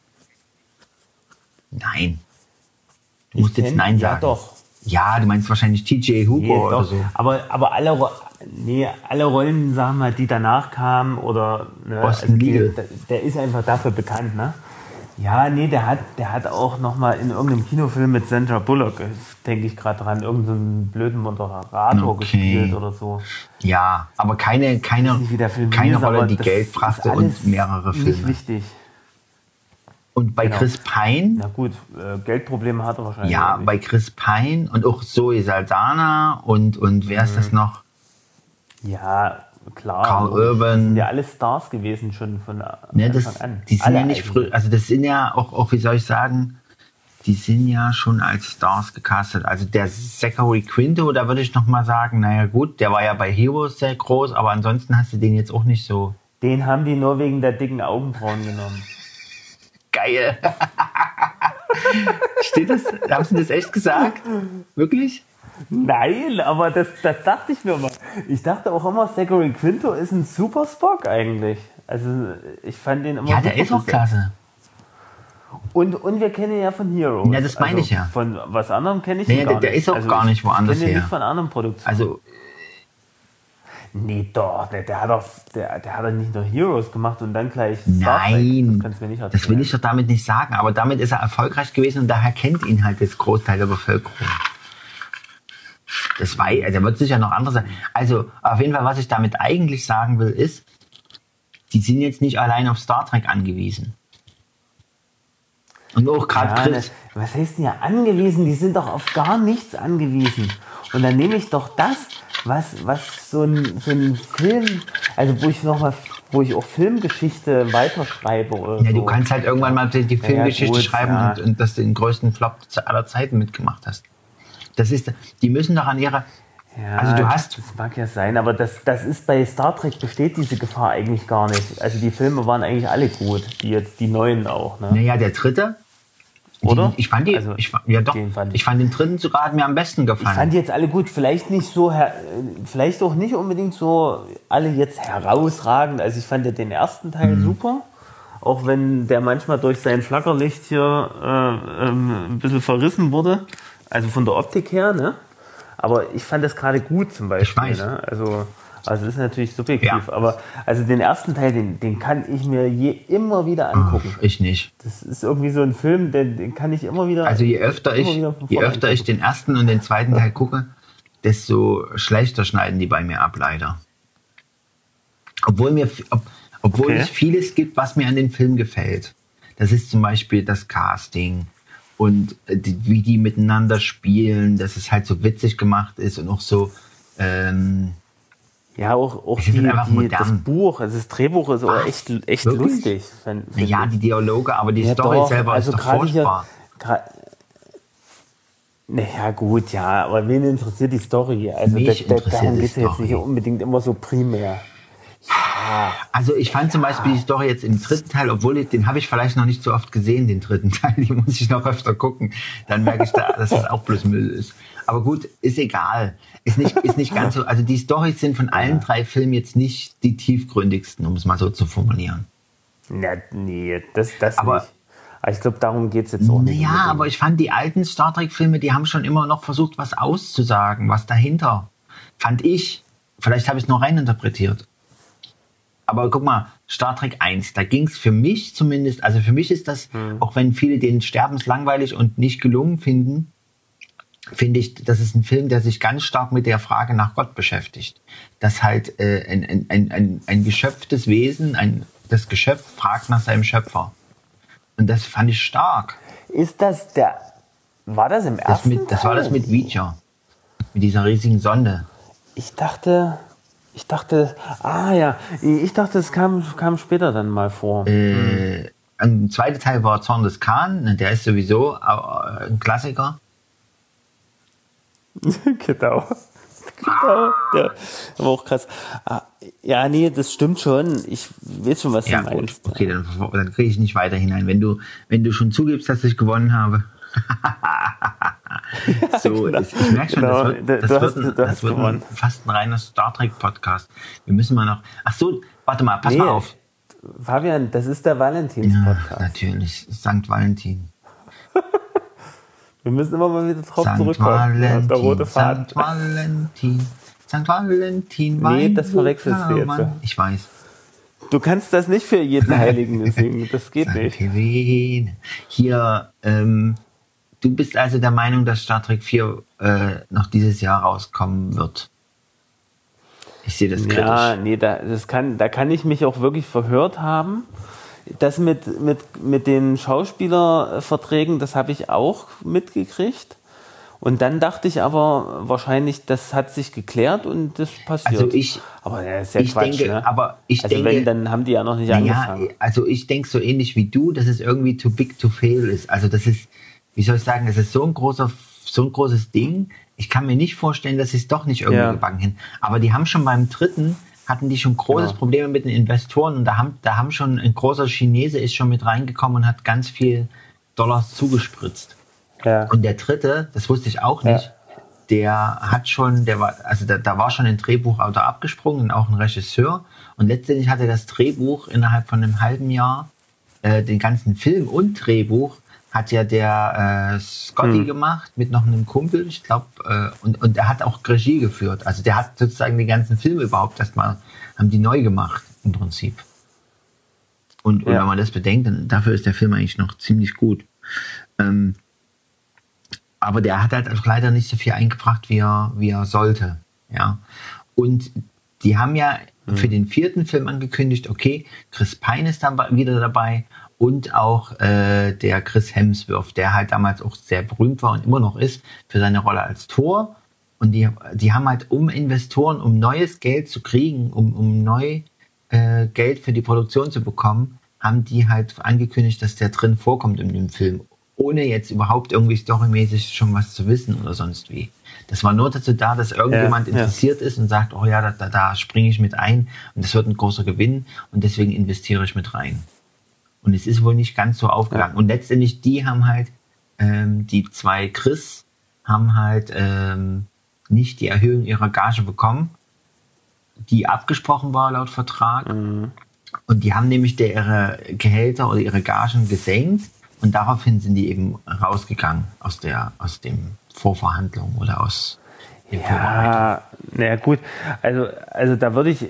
Nein. Du musst Ich jetzt kenn- Nein ja, sagen. doch. Ja, du meinst wahrscheinlich TJ Hooper Nee, oder doch. so. Aber, aber alle, nee, alle Rollen, sagen wir, die danach kamen oder ne, Boston die, Legal. der, der ist einfach dafür bekannt, ne? Ja, nee, der hat, der hat auch noch mal in irgendeinem Kinofilm mit Sandra Bullock, denke ich gerade dran, irgendeinen blöden Moderator Okay. gespielt oder so. Ja, aber keine, keine, nicht, keine hieß, Rolle, die Geld ist brachte und mehrere Nicht Filme. wichtig. Und bei Genau. Chris Pine, Na gut, äh, Geldprobleme hat er wahrscheinlich. ja, nicht. bei Chris Pine und auch Zoe Saldana und, und wer ist Mhm. das noch? ja, klar. Carl. Urban. Sind ja alle Stars gewesen schon von Ne, Anfang das, an. die sind Alle ja nicht früh, also das sind ja auch, auch, wie soll ich sagen, die sind ja schon als Stars gecastet. Also der Zachary Quinto, da würde ich noch mal sagen, naja gut, der war ja bei Heroes sehr groß, aber ansonsten hast du den jetzt auch nicht so Den haben die nur wegen der dicken Augenbrauen genommen. geil. Steht das? Haben sie das echt gesagt? Wirklich? Nein, aber das, das dachte ich mir mal. Ich dachte auch immer, Zachary Quinto ist ein super Spock eigentlich. Also ich fand den immer Ja, der ist auch klasse. Und, und wir kennen ihn ja von Heroes. Ja, das meine also ich ja. Von was anderem kenne ich Nee, ihn gar der- der nicht. ist auch also gar nicht woanders ich kenne ihn her. nicht von anderen Produktionen. Also nee, doch, der, der, hat doch, der, der hat doch nicht nur Heroes gemacht und dann gleich Star Trek. Nein, Das du mir nicht das will ich doch damit nicht sagen, aber damit ist er erfolgreich gewesen und daher kennt ihn halt das Großteil der Bevölkerung. Das war, also wird sicher noch anders sein. Also auf jeden Fall, was ich damit eigentlich sagen will, ist, die sind jetzt nicht allein auf Star Trek angewiesen. Und auch gerade Ja, Chris, was heißt denn ja angewiesen? Die sind doch auf gar nichts angewiesen. Und dann nehme ich doch das, was, was so ein, so ein Film, also wo ich noch mal, wo ich auch Filmgeschichte weiterschreibe oder ja, so. du kannst halt irgendwann mal die, Filmgeschichte gut, schreiben ja. und, und dass du den größten Flop aller Zeiten mitgemacht hast. Das ist, die müssen doch an ihrer, Ja, also du hast, Das mag ja sein, aber das, das ist bei Star Trek besteht diese Gefahr eigentlich gar nicht. Also die Filme waren eigentlich alle gut, die jetzt die neuen auch, ne? naja, der dritte, Oder? Die, ich fand die, Also, ich, ja doch, den fand ich ich- fand den dritten sogar hat mir am besten Ich gefallen. fand die jetzt alle gut, vielleicht nicht so, vielleicht auch nicht unbedingt so alle jetzt herausragend. Also ich fand ja den ersten Teil Mhm. super, auch wenn der manchmal durch sein Flackerlicht hier äh, ähm, ein bisschen verrissen wurde, also von der Optik her, ne? Aber ich fand das gerade gut zum Beispiel. Ne? Also, also das ist natürlich subjektiv, Ja. aber also den ersten Teil, den, den kann ich mir je immer wieder angucken. ich nicht. Das ist irgendwie so ein Film, den, den kann ich immer wieder. Also je öfter ich, je öfter ich den ersten und den zweiten Teil gucke, desto schlechter schneiden die bei mir ab, leider. Obwohl mir, ob, obwohl Okay. es vieles gibt, was mir an den Film gefällt. Das ist zum Beispiel das Casting und äh, die, wie die miteinander spielen, dass es halt so witzig gemacht ist und auch so, ähm, Ja, auch, auch die, die, das. Buch, also das Drehbuch ist auch echt, echt Wirklich? lustig. find- find ja, die Dialoge, aber die Ja, Story doch, selber also ist doch gerade hier, furchtbar. gra- naja, gut, ja, aber wen interessiert die Story? Also, Mich da, da, darum geht es jetzt nicht unbedingt immer so primär. Also ich fand zum Beispiel die Story jetzt im dritten Teil, obwohl ich, den habe ich vielleicht noch nicht so oft gesehen, den dritten Teil, den muss ich noch öfter gucken. Dann merke ich, da, dass das auch bloß Müll ist. Aber gut, ist egal. Ist nicht, ist nicht ganz so. Also die Storys sind von allen drei Filmen jetzt nicht die tiefgründigsten, um es mal so zu formulieren. Na, nee, das, das Aber- nicht. Aber ich glaube, darum geht es jetzt auch nicht. Naja, unbedingt. aber ich fand die alten Star Trek-Filme, die haben schon immer noch versucht, was auszusagen, was dahinter. Fand ich. Vielleicht habe ich es nur reininterpretiert. Aber guck mal, Star Trek 1, da ging es für mich zumindest, also für mich ist das, auch wenn viele den sterbenslangweilig und nicht gelungen finden, finde ich, das ist ein Film, der sich ganz stark mit der Frage nach Gott beschäftigt. Dass halt äh, ein, ein, ein, ein, ein geschöpftes Wesen, ein, das Geschöpf fragt nach seinem Schöpfer. Und das fand ich stark. Ist das der. War das im Das, ersten mit, das war das mit Reacher. Mit dieser riesigen Sonde. Ich dachte. Ich dachte. Ah ja, ich dachte, es kam, kam später dann mal vor. Äh, ein zweiter Teil war Zorn des Khan. Der ist sowieso äh, ein Klassiker. genau. Genau, der war auch krass. Ah, ja, nee, das stimmt schon. Ich weiß schon, was Ja, du gut. meinst. Okay, dann, dann kriege ich nicht weiter hinein. Wenn du, wenn du schon zugibst, dass ich gewonnen habe. so, genau. es- ich merke schon, Genau, das wird, das du wird, hast- ein, das wird ein, fast ein reiner Star Trek Podcast. Wir müssen mal noch. Ach so, warte mal, pass Nee, mal auf. Fabian, das ist der Ja, Valentins-Podcast. natürlich. St. Valentin. Wir müssen immer mal wieder drauf St. zurückkommen. Ja, der rote Valentin, Faden. St. Valentin, St. Valentin. Nee, mein das verwechselst du jetzt. Ich weiß. Du kannst das nicht für jeden Heiligen singen. Das geht St. nicht. Helene. Hier, ähm, du bist also der Meinung, dass Star Trek 4 äh, noch dieses Jahr rauskommen wird. Ich sehe das kritisch. Ja, nee, da, das kann, da kann ich mich auch wirklich verhört haben. Das mit, mit, mit den Schauspielerverträgen, das habe ich auch mitgekriegt. Und dann dachte ich aber wahrscheinlich, das hat sich geklärt und das passiert. Also ich- aber ja, ist ja ich Quatsch, denke- ne? aber ich also denke- wenn, dann haben die ja noch nicht angefangen. also ich denke so ähnlich wie du, dass es irgendwie too big to fail ist. Also das ist, wie soll ich sagen, das ist so ein großer, so ein großes Ding. Ich kann mir nicht vorstellen, dass sie es doch nicht irgendwie Ja. gebacken hin. Aber die haben schon beim dritten hatten die schon großes Genau. Probleme mit den Investoren und da haben, da haben schon ein großer Chinese ist schon mit reingekommen und hat ganz viel Dollars zugespritzt. ja. Und der dritte, das wusste ich auch nicht, der hat schon, der war, also da, da war schon ein Drehbuchautor abgesprungen und auch ein Regisseur. Und letztendlich hat er das Drehbuch innerhalb von einem halben Jahr, äh, den ganzen Film und Drehbuch, hat ja der äh, Scotty gemacht mit noch einem Kumpel, ich glaube, äh, und, und er hat auch Regie geführt. Also der hat sozusagen den ganzen Film überhaupt erstmal, haben die neu gemacht im Prinzip. Und, und Ja. wenn man das bedenkt, dann dafür ist der Film eigentlich noch ziemlich gut. Ähm, aber der hat halt auch leider nicht so viel eingebracht, wie er, wie er sollte. Ja. Und die haben ja für den vierten Film angekündigt, okay, Chris Pine ist dann wieder dabei und auch äh, der Chris Hemsworth, der halt damals auch sehr berühmt war und immer noch ist für seine Rolle als Thor. Und die, die haben halt, um Investoren, um neues Geld zu kriegen, um, um neu äh, Geld für die Produktion zu bekommen, haben die halt angekündigt, dass der drin vorkommt in dem Film, ohne jetzt überhaupt irgendwie storymäßig schon was zu wissen oder sonst wie. Das war nur dazu da, dass irgendjemand Ja, ja. interessiert ist und sagt, oh ja, da, da, da springe ich mit ein und das wird ein großer Gewinn und deswegen investiere ich mit rein. Und es ist wohl nicht ganz so aufgegangen. Und letztendlich, die haben halt, ähm, die zwei Chris haben halt ähm, nicht die Erhöhung ihrer Gage bekommen, die abgesprochen war laut Vertrag. Und die haben nämlich der, ihre Gehälter oder ihre Gagen gesenkt und daraufhin sind die eben rausgegangen aus der, aus dem Vorverhandlung oder aus dem Vorbereitung. Ja, naja, gut. Also, also da würde ich,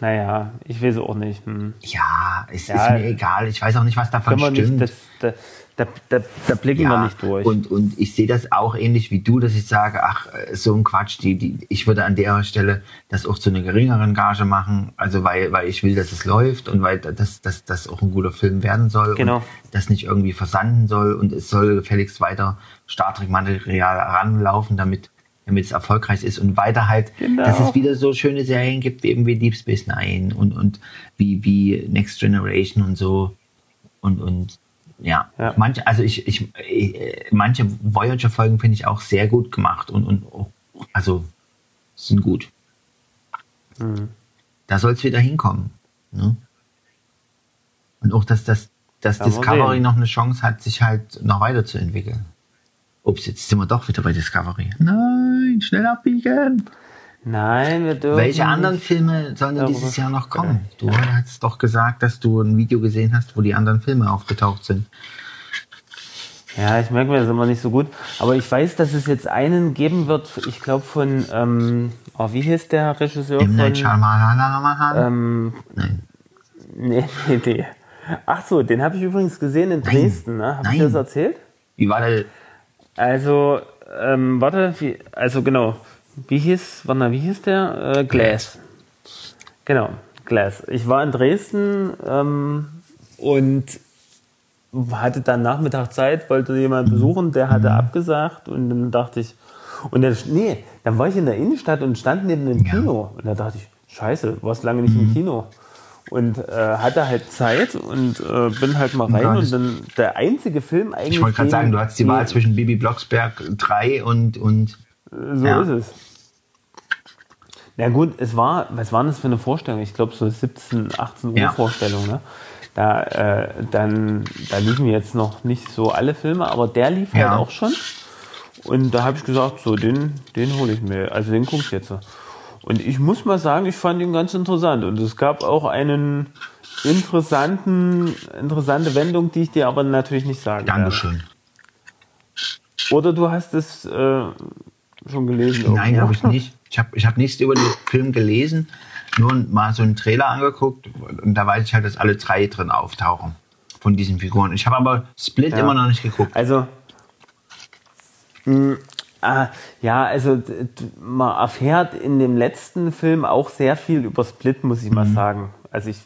naja, ich weiß auch nicht. Hm. Ja, es Ja. ist mir egal. Ich weiß auch nicht, was davon stimmt. nicht, das, da, da, da, da blicken wir nicht durch. Und, und ich sehe das auch ähnlich wie du, dass ich sage, ach, so ein Quatsch, die, die, ich würde an der Stelle das auch zu einer geringeren Gage machen, also weil, weil ich will, dass es läuft und weil das, das, das auch ein guter Film werden soll Genau. und das nicht irgendwie versanden soll und es soll gefälligst weiter Star Trek Material ranlaufen, damit damit es erfolgreich ist und weiter halt, Genau. dass es wieder so schöne Serien gibt, wie eben wie Deep Space Nine und, und wie, wie Next Generation und so und, und Ja. Ja. Manche, also ich, ich, äh, manche Voyager-Folgen finde ich auch sehr gut gemacht und, und also sind gut. Mhm. Da soll es wieder hinkommen. Ne? Und auch, dass, das, dass Werden wir Discovery noch eine Chance hat, sich halt noch weiterzuentwickeln. Ups, jetzt sind wir doch wieder bei Discovery. Nein, schnell abbiegen. Nein, wir dürfen. Welche anderen Filme sollen denn dieses Jahr noch kommen? Du hast doch gesagt, dass du ein Video gesehen hast, wo die anderen Filme aufgetaucht sind. Ja, ich merke mir das immer nicht so gut. Aber ich weiß, dass es jetzt einen geben wird, ich glaube von, ähm, oh, wie hieß der Regisseur M. von... Night Shyamalan? Ähm, Nein. nee, nee, nee. Ach so, den habe ich übrigens gesehen in Dresden. Ne? Habe ich Nein. dir das erzählt? Wie war der? Also, ähm, warte, wie, also genau. Wie hieß, mal, wie hieß der? Äh, Glass. Genau, Glass. Ich war in Dresden ähm, und hatte dann Nachmittag Zeit, wollte jemand besuchen, der hatte abgesagt und dann dachte ich, und dann, nee, dann war ich in der Innenstadt und stand neben dem Kino und da dachte ich, scheiße, warst lange nicht im Kino. Und äh, hatte halt Zeit und äh, bin halt mal rein und dann der einzige Film eigentlich. Ich wollte gerade sagen, du hattest die Wahl zwischen Bibi Blocksberg 3 und, und so Ja. ist es. Na gut, es war, was war das für eine Vorstellung? Ich glaube so 17, 18 Uhr Ja. Vorstellung. Ne? Da, äh, dann, da liefen jetzt noch nicht so alle Filme, aber der lief Ja. halt auch schon. Und da habe ich gesagt, so den, den hole ich mir, also den gucke ich jetzt. Und ich muss mal sagen, ich fand ihn ganz interessant. Und es gab auch einen interessanten, interessante Wendung, die ich dir aber natürlich nicht sagen werde. Dankeschön. Oder du hast es äh, schon gelesen? Nein, habe ich nicht. Ich habe ich hab nichts über den Film gelesen, nur mal so einen Trailer angeguckt und da weiß ich halt, dass alle drei drin auftauchen von diesen Figuren. Ich habe aber Split Ja. immer noch nicht geguckt. Also, mh, ah, ja, also man erfährt in dem letzten Film auch sehr viel über Split, muss ich Mhm. mal sagen. Also ich,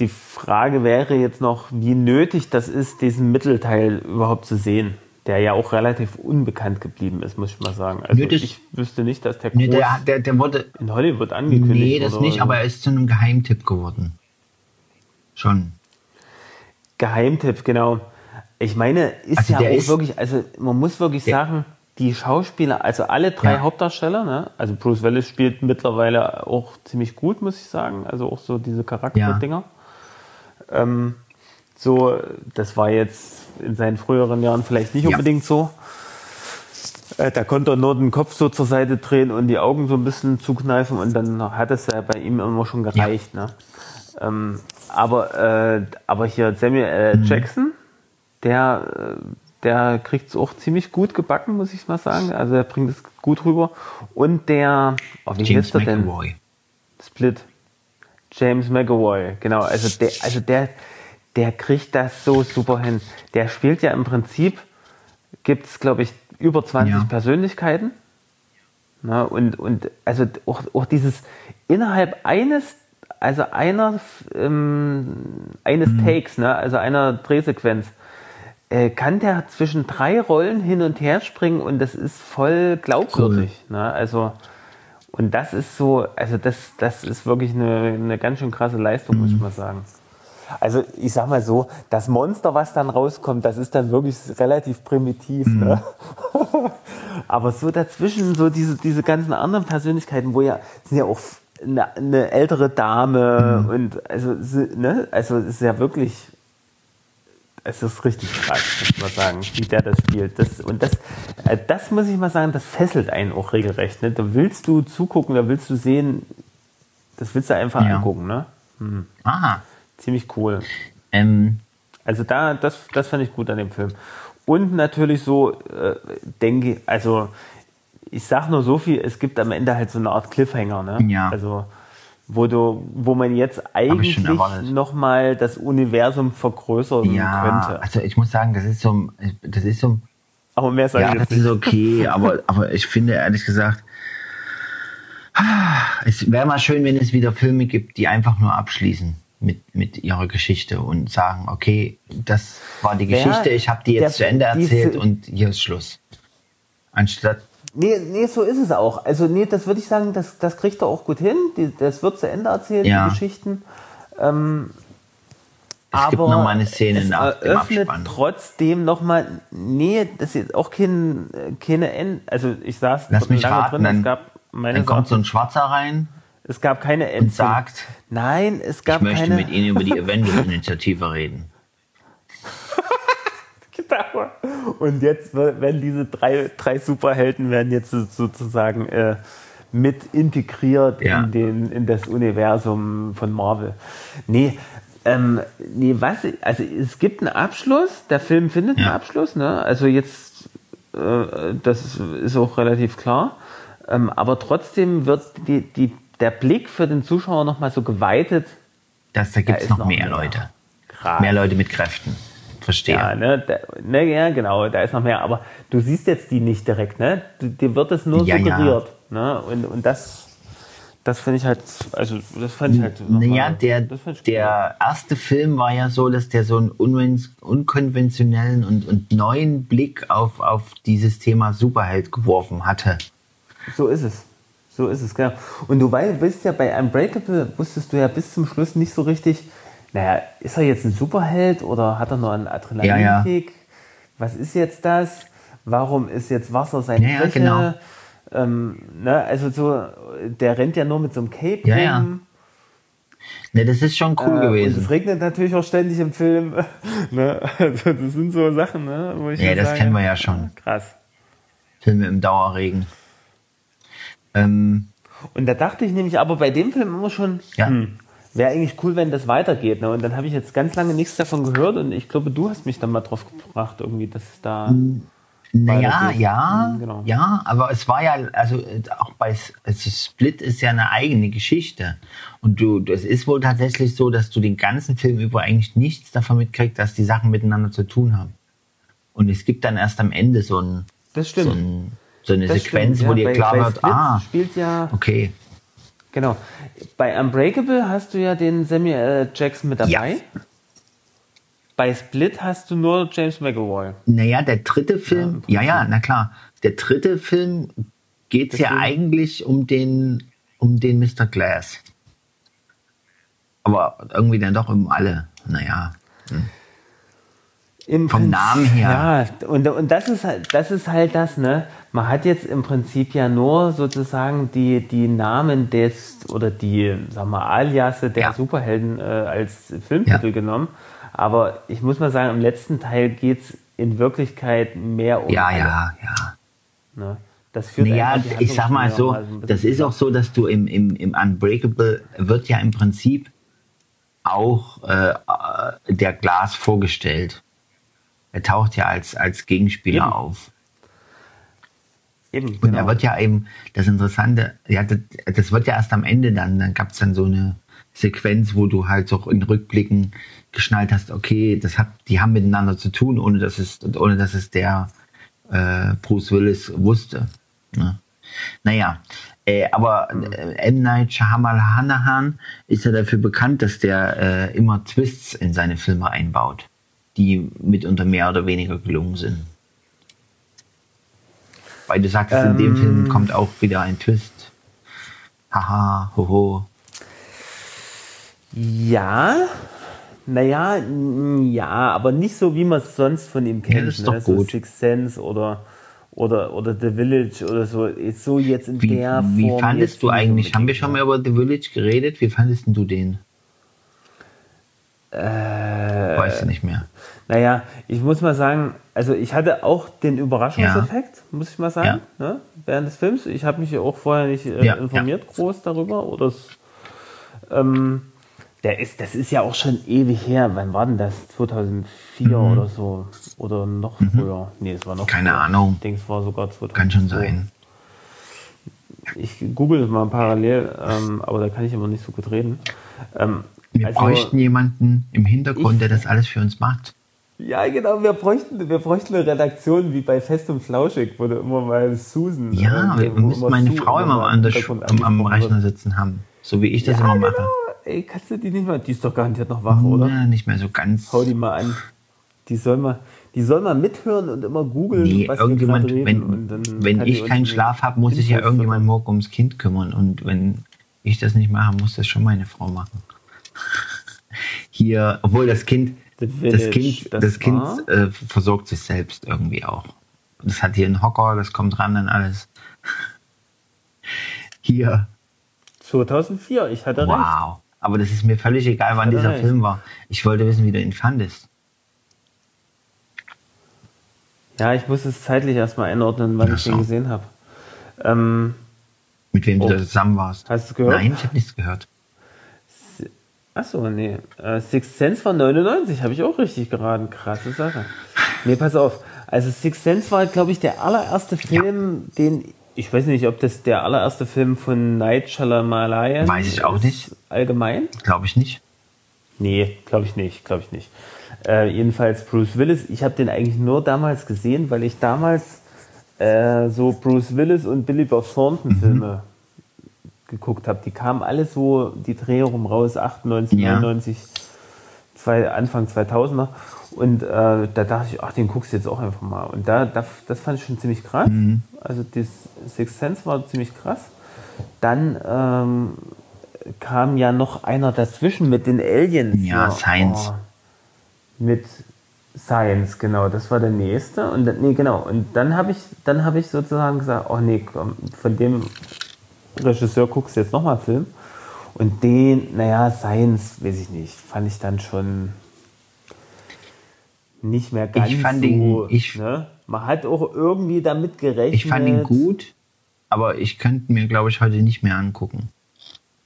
die Frage wäre jetzt noch, wie nötig das ist, diesen Mittelteil überhaupt zu sehen, der ja auch relativ unbekannt geblieben ist, muss ich mal sagen. Also Nö, das- ich wüsste nicht, dass der, Nee, der, der, der wurde. in Hollywood angekündigt Nee, das nicht, oder aber so. er ist zu einem Geheimtipp geworden. Schon. Geheimtipp, genau. Ich meine, ist Also ja auch ist- wirklich, also man muss wirklich sagen, die Schauspieler, also alle drei Ja. Hauptdarsteller, ne? also Bruce Willis spielt mittlerweile auch ziemlich gut, muss ich sagen, also auch so diese Charakterdinger. Ähm, so, das war jetzt in seinen früheren Jahren vielleicht nicht Ja. unbedingt so. Äh, Da konnte er nur den Kopf so zur Seite drehen und die Augen so ein bisschen zukneifen und dann hat es ja bei ihm immer schon gereicht. Ne? Ähm, aber, äh, aber hier Samuel L. Mhm. Jackson, der, äh, der kriegt es auch ziemlich gut gebacken, muss ich mal sagen. Also er bringt es gut rüber. Und der, oh, wie James heißt er denn? McAvoy. Split. James McAvoy, genau. Also der, also der, der kriegt das so super hin. Der spielt ja im Prinzip, gibt es, glaube ich, über 20 Ja. Persönlichkeiten. Na, und, und also auch, auch dieses innerhalb eines, also einer, ähm, eines Mhm. Takes, ne, also einer Drehsequenz, äh, kann der zwischen drei Rollen hin und her springen und das ist voll glaubwürdig. Ne? Also, und das ist so, also das, das ist wirklich eine, eine ganz schön krasse Leistung, muss ich mal sagen. Also ich sag mal so, das Monster, was dann rauskommt, das ist dann wirklich relativ primitiv. Ne? Aber so dazwischen, so diese, diese ganzen anderen Persönlichkeiten, wo ja, sind ja auch eine, eine ältere Dame und also, ne? also es ist ja wirklich, es ist richtig krass, muss man sagen, wie der das spielt. Das, und das, äh, das muss ich mal sagen, das fesselt einen auch regelrecht. Ne? Da willst du zugucken, da willst du sehen, das willst du einfach Ja. angucken. Ne? Ah, Ziemlich cool. ähm, Also da, das, das fand ich gut an dem Film. Und natürlich so, äh, denke also ich sag nur so viel, es gibt am Ende halt so eine Art Cliffhanger, ne? Ja. Also wo du, wo man jetzt eigentlich nochmal das Universum vergrößern ja, könnte. also ich muss sagen, das ist so, das ist so, Aber mehr sage ja, ich das jetzt ist nicht. okay, aber, aber ich finde ehrlich gesagt, es wäre mal schön, wenn es wieder Filme gibt, die einfach nur abschließen mit, mit ihrer Geschichte und sagen, okay, das war die Geschichte, ich habe die jetzt der- zu Ende erzählt und hier ist Schluss. Anstatt, Nee, nee, so ist es auch. Also, nee, das würde ich sagen, das, das kriegt er auch gut hin. Die, das wird zu Ende erzählt, Ja. die Geschichten. Ähm, Es gibt aber noch mal eine Szene es nach dem trotzdem nochmal, nee, das ist auch kein, keine End, also ich saß Lass mich lange raten, dann, es gab meine dann kommt so ein Schwarzer rein es gab keine und End sagt, nein, es ich gab möchte keine, mit Ihnen über die Avengers-Initiative reden. Genau. Und jetzt werden diese drei, drei Superhelden werden jetzt so- sozusagen äh, mit integriert Ja. in, den, in das Universum von Marvel. Nee, ähm, nee, was, also es gibt einen Abschluss, der Film findet einen Ja. Abschluss, ne? Also jetzt, äh, das ist auch relativ klar. Ähm, aber trotzdem wird die, die, der Blick für den Zuschauer nochmal so geweitet. Das, da gibt es noch, noch mehr, mehr. Leute. Krass. Mehr Leute mit Kräften. Verstehe. Ja, ne, da, ne, ja, genau, da ist noch mehr. Aber du siehst jetzt die nicht direkt, ne? Du- Dir wird es nur Ja, ja. suggeriert. Ne? Und, und das, das finde ich halt, also das fand ich halt. Naja, mal- der, der erste Film war ja so, dass der so einen unkonventionellen und, und neuen Blick auf, auf dieses Thema Superheld geworfen hatte. So ist es. So ist es, genau. Und du weißt ja, bei Unbreakable wusstest du ja bis zum Schluss nicht so richtig, naja, ist er jetzt ein Superheld oder hat er nur einen Adrenalinkick? Was ist jetzt das? Warum ist jetzt Wasser seine Ja, ja, Schwäche? genau. Ähm, ne, also so, der rennt ja nur mit so einem Cape Ja, ja. rum. Ne, das ist schon cool Äh, Und es gewesen. regnet natürlich auch ständig im Film. ne? also das sind so Sachen, ne? wo ich Ja, das sage, kennen wir ja schon. Krass. Filme im Dauerregen. Ähm, Und da dachte ich nämlich aber bei dem Film immer schon, Ja. hm, wäre eigentlich cool, wenn das weitergeht. Ne? Und dann habe ich jetzt ganz lange nichts davon gehört und ich glaube, du hast mich dann mal drauf gebracht, irgendwie, dass es da. naja, ja, Mhm, genau. ja, aber es war ja, also äh, auch bei also Split ist ja eine eigene Geschichte. Und du, es ist wohl tatsächlich so, dass du den ganzen Film über eigentlich nichts davon mitkriegst, dass die Sachen miteinander zu tun haben. Und es gibt dann erst am Ende so, ein, Das stimmt. so, ein, so eine Das Sequenz, stimmt, wo ja. dir Bei- klar wird, ah, spielt ja, okay, genau. Bei Unbreakable hast du ja den Samuel L. Jackson mit dabei. Ja. Bei Split hast du nur James McAvoy. Naja, der dritte Film, im ja, ja, na klar. Der dritte Film geht es ja Deswegen- eigentlich um den, um den Mr. Glass. Aber irgendwie dann doch um alle. Naja. Im Vom Prinzip- Namen her. Ja, und, und das ist halt, das ist halt das, ne? Man hat jetzt im Prinzip ja nur sozusagen die, die Namen des oder die, sag mal, Aliasse der Ja. Superhelden äh, als Filmtitel Ja. genommen. Aber ich muss mal sagen, im letzten Teil geht es in Wirklichkeit mehr um. Ja, alle, ja, ja. Ne? Das führt Naja, ich sag mal so, mal ein das ist auch so, dass du im, im, im Unbreakable wird ja im Prinzip auch äh, äh, der Glas vorgestellt. Er taucht ja als, als Gegenspieler Eben. auf. Eben, Und genau. er wird ja eben, das Interessante, ja, das, das wird ja erst am Ende dann, dann gab es dann so eine Sequenz, wo du halt so in Rückblicken geschnallt hast, okay, das hat, die haben miteinander zu tun, ohne dass es, ohne dass es der äh, Bruce Willis wusste. Ne? Naja, äh, aber äh, M. Night Shyamalan ist ja dafür bekannt, dass der äh, immer Twists in seine Filme einbaut, die mitunter mehr oder weniger gelungen sind. Weil du sagst, in dem Ähm. Film kommt auch wieder ein Twist. Haha, hoho. Ja, naja, ja, aber nicht so, wie man es sonst von ihm kennt. das ist doch ne? So gut. Sixth Sense oder, oder, oder The Village oder so. Jetzt So jetzt in Wie, der Form. wie fandest du eigentlich, haben wir schon mal über The Village geredet? Wie fandest du den? Äh, weißt du nicht mehr. Naja, ich muss mal sagen, also ich hatte auch den Überraschungseffekt, muss ich mal sagen, ne? während des Films. Ich habe mich auch vorher nicht äh, Ja, informiert groß darüber. Oder ähm, der ist, das ist ja auch schon ewig her. Wann war denn das? 2004 oder so? Oder noch früher? Nee, es war noch Mhm. Keine früher. Ahnung. Ich denke, es war sogar 2002. Kann schon sein. Ich google es mal parallel, ähm, aber da kann ich immer nicht so gut reden. Ähm, Wir also- bräuchten jemanden im Hintergrund, Ich- der das alles für uns macht. Ja, genau, wir bräuchten, wir bräuchten eine Redaktion wie bei Fest und Flauschig, wo du immer mal Susan. Ja, wir müssen meine Sue Frau immer an der, am, am Rechner sitzen haben. So wie ich das Ja, immer genau. mache. Ey, kannst du die nicht mal? Die ist doch garantiert noch wach, oder? Ja, nicht mehr so ganz. Hau die mal an. Die soll mal, die soll mal mithören und immer googeln, Nee, was irgendjemand, wir reden. wenn, wenn ich keinen Schlaf habe, muss sich ja irgendjemand morgen ums Kind kümmern. Und wenn ich das nicht mache, muss das schon meine Frau machen. Hier, obwohl das Kind, The das Village, Kind, das das, Kind äh, versorgt sich selbst irgendwie auch. Das hat hier einen Hocker, das kommt ran an alles. Hier, 2004, ich hatte recht. wow. Aber das ist mir völlig egal, wann Hat er dieser recht. Film war. Ich wollte wissen, wie du ihn fandest. Ja, ich muss es zeitlich erstmal einordnen, wann Ach ich so. den gesehen habe. Ähm, Mit wem Oh. du da zusammen warst. Hast du gehört? Nein, ich habe nichts gehört. Achso, nee. Äh, Sixth Sense war 99, habe ich auch richtig geraten. Krasse Sache. Nee, pass auf. Also Sixth Sense war, glaube ich, der allererste Film, den ich weiß nicht, ob das der allererste Film von Night Shyamalan Weiß ich auch nicht. Allgemein? Glaube ich nicht. Nee, glaube ich nicht, glaube ich nicht. Äh, jedenfalls Bruce Willis. Ich habe den eigentlich nur damals gesehen, weil ich damals äh, so Bruce Willis und Billy Bob Thornton Mhm. Filme geguckt habe. Die kamen alle so die Dreh rum raus, 98, Ja. 99, zwei, Anfang 2000er. Und äh, da dachte ich, ach, den guckst du jetzt auch einfach mal. Und da, da das fand ich schon ziemlich krass. Mhm. Also das Sixth Sense war ziemlich krass. Dann ähm, kam ja noch einer dazwischen mit den Aliens. Ja, Science. Oh, mit Science, genau, das war der nächste. Und dann- nee, genau. Und dann habe ich, dann habe ich sozusagen gesagt, oh nee, komm, von dem Regisseur guckst du jetzt nochmal Film. Und den, naja, Science, weiß ich nicht, fand ich dann schon nicht mehr ganz fand so. ihn- ich- ne? Man hat auch irgendwie damit gerechnet. Ich fand ihn gut, aber ich könnte mir, glaube ich, heute nicht mehr angucken.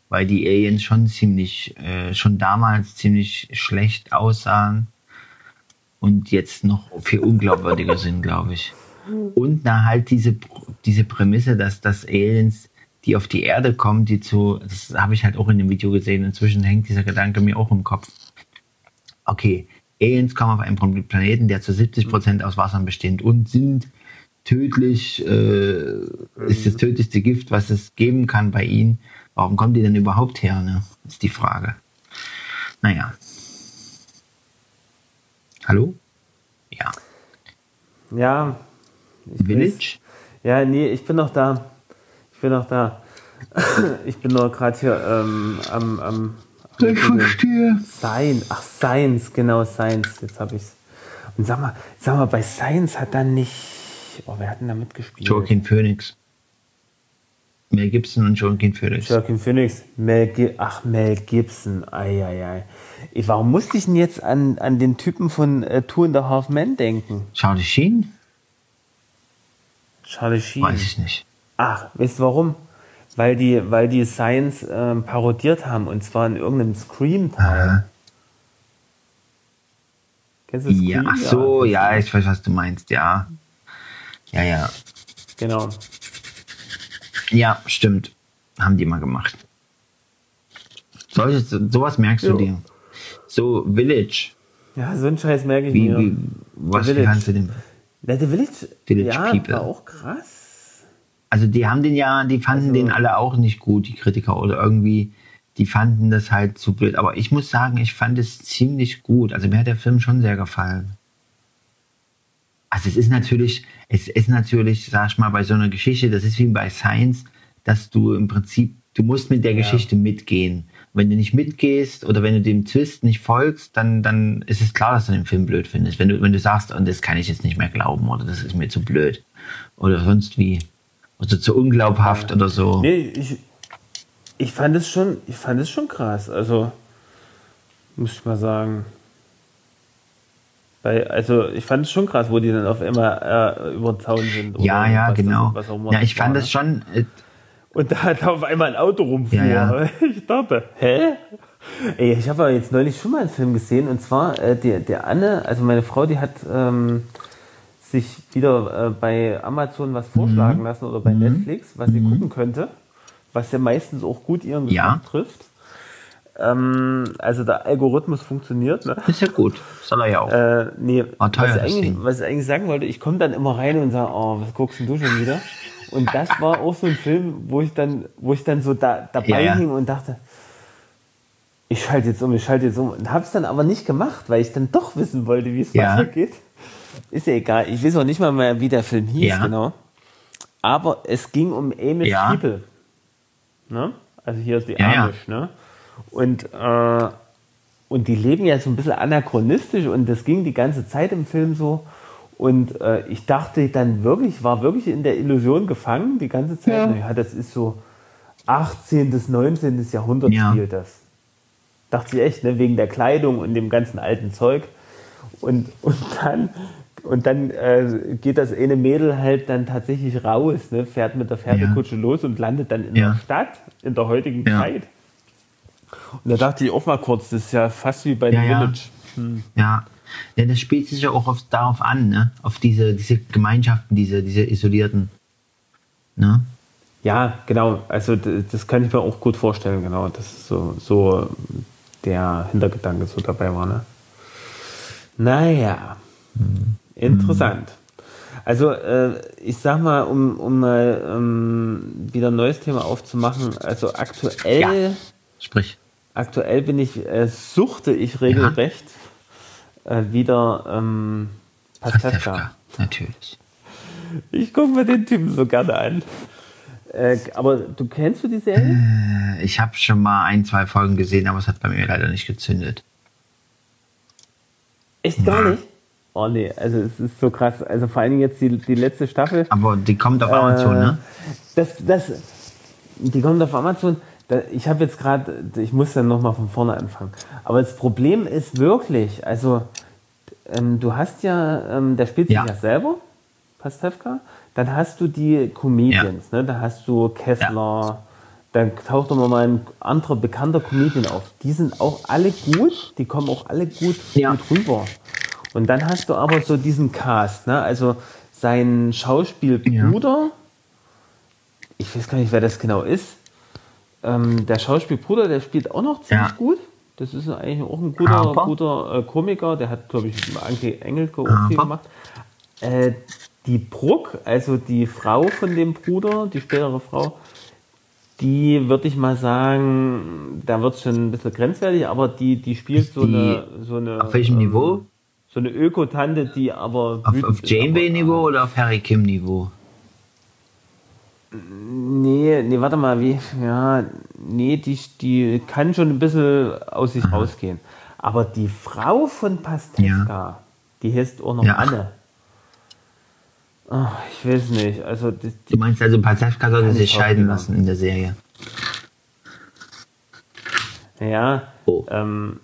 Weil die Aliens schon ziemlich, äh, schon damals ziemlich schlecht aussahen und jetzt noch viel unglaubwürdiger sind, glaube ich. Und na halt diese, diese Prämisse, dass das Aliens, die auf die Erde kommen, die zu, das habe ich halt auch in dem Video gesehen, inzwischen hängt dieser Gedanke mir auch im Kopf. Okay, Aliens kommen auf einen Planeten, der zu 70% aus Wasser besteht und sind tödlich, äh, ist das tödlichste Gift, was es geben kann bei ihnen. Warum kommen die denn überhaupt her, ne? Ist die Frage. Naja. Hallo? Ja. Ja. ich Village? Weiß. Ja, nee, ich bin noch da. Ich bin noch da. ich bin nur gerade hier ähm, am, am, am Ich verstehe. Science. Ach, Science, genau, Science. Jetzt habe ich's. Und sag mal, sag mal, bei Science hat dann nicht. Oh, wer hat denn da mitgespielt? Joaquin Phoenix. Mel Gibson und Joaquin Phoenix. Joaquin Phoenix, Mel Gi Ach, Mel Gibson, eieiei. Ey, Warum musste ich denn jetzt an, an den Typen von äh, Two and a Half Men denken? Charlie Sheen? Charlie Sheen. Weiß ich nicht. Ach, weißt du warum? Weil die, weil die Science ähm, parodiert haben und zwar in irgendeinem Scream-Teil. Aha. Kennst du Scream? Ja, ach so, ja, ich weiß, was du meinst, ja. Ja, ja. Genau. Ja, stimmt. Haben die mal gemacht. Solches, sowas merkst Jo. du dir. So, Village. Ja, so ein Scheiß merke ich Wie, mir. wie, was Village. kannst du denn? The Village, Village ja, People. war auch krass. Also die haben den ja, die fanden Also- den alle auch nicht gut, die Kritiker, oder irgendwie, die fanden das halt zu blöd. Aber ich muss sagen, ich fand es ziemlich gut. Also mir hat der Film schon sehr gefallen. Also es ist natürlich, es ist natürlich, sag ich mal, bei so einer Geschichte, das ist wie bei Science, dass du im Prinzip, du musst mit der Geschichte mitgehen. Wenn du nicht mitgehst oder wenn du dem Twist nicht folgst, dann, dann ist es klar, dass du den Film blöd findest. Wenn du, wenn du sagst, und das kann ich jetzt nicht mehr glauben oder das ist mir zu blöd oder sonst wie. Oder zu unglaubhaft oder so. Nee, ich, ich fand es schon, ich fand es schon krass. Also, muss ich mal sagen. Weil, also, ich fand es schon krass, wo die dann auf einmal äh, über den Zaun sind. Ja, ja, das- genau. immer ja, ich fand ne? das schon. äh, Und da hat auf einmal ein Auto rumfuhr. Ja, ja. Ich dachte, hä? Ey, ich habe ja jetzt neulich schon mal einen Film gesehen und zwar äh, der, der Anne, also meine Frau, die hat ähm, sich wieder äh, bei Amazon was vorschlagen lassen oder bei Netflix, was sie gucken könnte, was ja meistens auch gut ihren Geschmack Ja. trifft. Ähm, also der Algorithmus funktioniert. Ne? Ist ja gut. Soll er ja auch. Äh, nee, teuer, was, ich eigentlich, was ich eigentlich sagen wollte, ich komme dann immer rein und sage, oh, was guckst denn du schon wieder? Und das war auch so ein Film, wo ich dann, wo ich dann so da, dabei ja. hing und dachte, ich schalte jetzt um, ich schalte jetzt um. Und habe es dann aber nicht gemacht, weil ich dann doch wissen wollte, wie es Ja. weitergeht. Ist ja egal. Ich weiß auch nicht mal mehr, wie der Film hieß, Ja. genau. Aber es ging um Amish Ja. People. Ne? Also hier ist die Ja, ja. Amish, ne? Und äh, und die leben ja so ein bisschen anachronistisch und das ging die ganze Zeit im Film so. Und äh, ich dachte dann wirklich, war wirklich in der Illusion gefangen die ganze Zeit. Ja, ja das ist so 18. bis 19. Jahrhundert ja. spielt das. Dachte ich echt, ne? wegen der Kleidung und dem ganzen alten Zeug. Und, und dann, und dann äh, geht das eine Mädel halt dann tatsächlich raus, ne? fährt mit der Pferdekutsche ja. los und landet dann in ja. der Stadt in der heutigen Zeit. Und da dachte ich auch mal kurz, das ist ja fast wie bei ja, The Village. Hm. Ja, ja, das spielt sich ja auch auf, darauf an, ne? auf diese, diese Gemeinschaften, diese, diese isolierten. Ne? Ja, genau. Also das kann ich mir auch gut vorstellen, genau. Das so, so der Hintergedanke so dabei war. Ne? Naja, mhm. Interessant. Also äh, ich sag mal, um, um mal ähm, wieder ein neues Thema aufzumachen, also aktuell, ja. sprich. Aktuell bin ich, äh, suchte ich regelrecht ja äh, wieder ähm, Pastewka. Natürlich. Ich gucke mir den Typen so gerne an. Äh, aber du kennst du die Serie? Äh, ich habe schon mal ein, zwei Folgen gesehen, aber es hat bei mir leider nicht gezündet. Echt gar nicht? Oh nee, also es ist so krass. Also vor allem jetzt die, die letzte Staffel. Aber die kommt auf Amazon, äh, ne? Das, das, die kommt auf Amazon ich habe jetzt gerade, ich muss dann nochmal von vorne anfangen. Aber das Problem ist wirklich, also ähm, du hast ja, ähm, der spielt sich ja. ja selber, Pastewka, dann hast du die Comedians, ja. ne? da hast du Kessler, ja. dann taucht doch mal ein anderer bekannter Comedian auf. Die sind auch alle gut, die kommen auch alle gut, ja. gut rüber. Und dann hast du aber so diesen Cast, ne? also sein Schauspielbruder, ich weiß gar nicht, wer das genau ist, ähm, der Schauspielbruder, der spielt auch noch ziemlich ja. gut. Das ist eigentlich auch ein guter, guter äh, Komiker. Der hat, glaube ich, Anke Engelke auch viel gemacht. Äh, die Bruck, also die Frau von dem Bruder, die spätere Frau, die würde ich mal sagen, da wird es schon ein bisschen grenzwertig, aber die, die spielt so, die, eine, so eine. Auf welchem ähm, Niveau? So eine Öko-Tante, die aber. Auf, auf Janeway-Niveau oder auf Harry Kim-Niveau? Nee, nee, warte mal, wie, ja, nee, die, die kann schon ein bisschen aus sich Aha. rausgehen. Aber die Frau von Pastewka, ja. die heißt auch noch ja. Anne. Oh, ich weiß nicht, also... Die, du meinst also, Pastewka sollte sich scheiden lassen in der Serie? Ja, oh. ähm,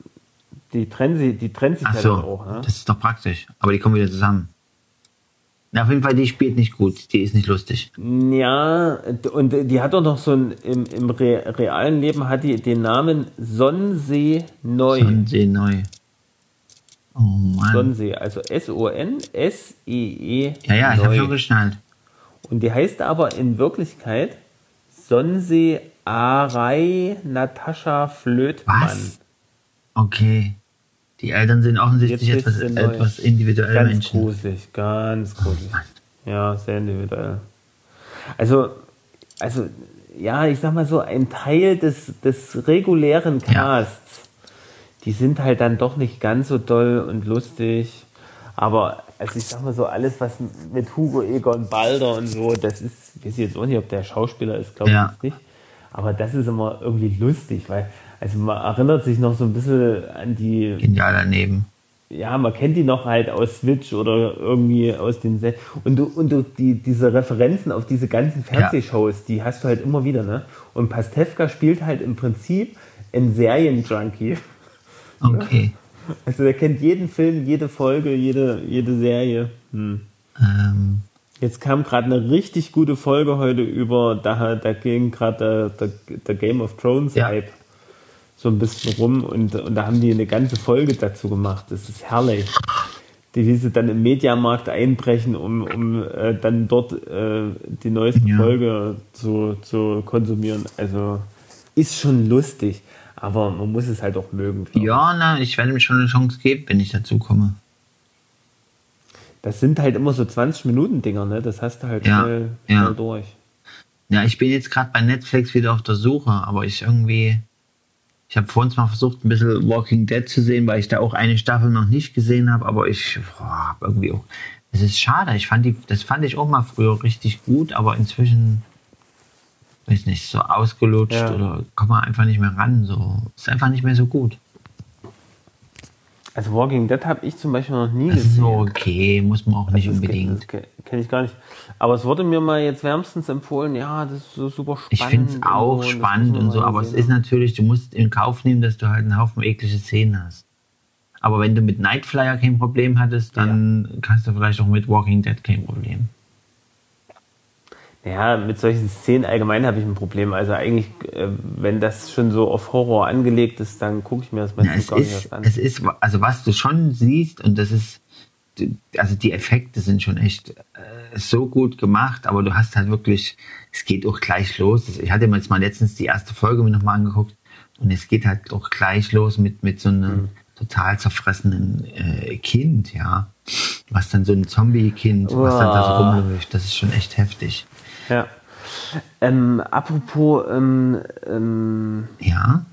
die trennen, sie, die trennt sich Ach ja so, auch. Ne? Das ist doch praktisch, aber die kommen wieder zusammen. Na, auf jeden Fall, die spielt nicht gut, die ist nicht lustig. Ja, und die hat doch noch so ein, im, im realen Leben hat die den Namen Sonnensee Neu. Sonnensee Neu. Oh Mann. Sonnensee, also S-O-N-S-E-E. Ja, ja, ich habe schon geschnallt. Und die heißt aber in Wirklichkeit Sonnensee Arei Natascha Flötmann. Was? Okay. Die Eltern sind offensichtlich etwas, etwas individuell ganz Menschen. gruselig, ganz gruselig. Oh ja, sehr individuell. Also, also, ja, ich sag mal so, ein Teil des, des regulären Casts, ja. die sind halt dann doch nicht ganz so doll und lustig. Aber, also ich sag mal so, alles, was mit Hugo Egon Balder und so, das ist, ich weiß jetzt auch nicht, ob der Schauspieler ist, glaube ja. ich nicht. Aber das ist immer irgendwie lustig, weil also man erinnert sich noch so ein bisschen an die. Genial daneben. Ja, man kennt die noch halt aus Switch oder irgendwie aus den Se und du und du die diese Referenzen auf diese ganzen Fernsehshows, ja. die hast du halt immer wieder, ne? Und Pastewka spielt halt im Prinzip ein Serienjunkie. Okay. Also der kennt jeden Film, jede Folge, jede jede Serie. Hm. Ähm. Jetzt kam gerade eine richtig gute Folge heute über, da, da ging gerade der, der, der, Game of Thrones ja. Hype so ein bisschen rum und, und da haben die eine ganze Folge dazu gemacht. Das ist herrlich. Die, wie sie dann im Mediamarkt einbrechen, um, um äh, dann dort äh, die neueste ja. Folge zu, zu konsumieren. Also ist schon lustig, aber man muss es halt auch mögen. Ja, na, ich werde mir schon eine Chance geben, wenn ich dazu komme. Das sind halt immer so 20 Minuten Dinger, ne? Das hast du halt ja, schnell, schnell ja. durch. Ja, ich bin jetzt gerade bei Netflix wieder auf der Suche, aber ich irgendwie ich habe vorhin mal versucht, ein bisschen Walking Dead zu sehen, weil ich da auch eine Staffel noch nicht gesehen habe, aber ich boah, irgendwie auch. Es ist schade. Ich fand die, das fand ich auch mal früher richtig gut, aber inzwischen, weiß nicht, so ausgelutscht ja. oder kommt man einfach nicht mehr ran. So ist einfach nicht mehr so gut. Also Walking Dead habe ich zum Beispiel noch nie Das ist gesehen. so okay, muss man auch nicht Das unbedingt. kenne ich gar nicht. Aber es wurde mir mal jetzt wärmstens empfohlen, ja, das ist so super spannend. Ich finde es auch so, spannend und so, aber es gesehen ist natürlich, du musst in Kauf nehmen, dass du halt einen Haufen eklige Szenen hast. Aber wenn du mit Nightflyer kein Problem hattest, dann hast du vielleicht auch mit Walking Dead kein Problem. Ja, mit solchen Szenen allgemein habe ich ein Problem. Also eigentlich, äh, wenn das schon so auf Horror angelegt ist, dann gucke ich mir das meistens gar nicht erst an. es ist, also was du schon siehst, und das ist, also die Effekte sind schon echt äh, so gut gemacht, aber du hast halt wirklich, es geht auch gleich los. Ich hatte mir jetzt mal letztens die erste Folge mir nochmal angeguckt und es geht halt auch gleich los mit, mit so einem Mhm. total zerfressenen äh, Kind, ja. Was dann so ein Zombie-Kind, was dann da so rumläuft, das ist schon echt heftig. Ja. Ähm, apropos, ähm, ähm, Ja,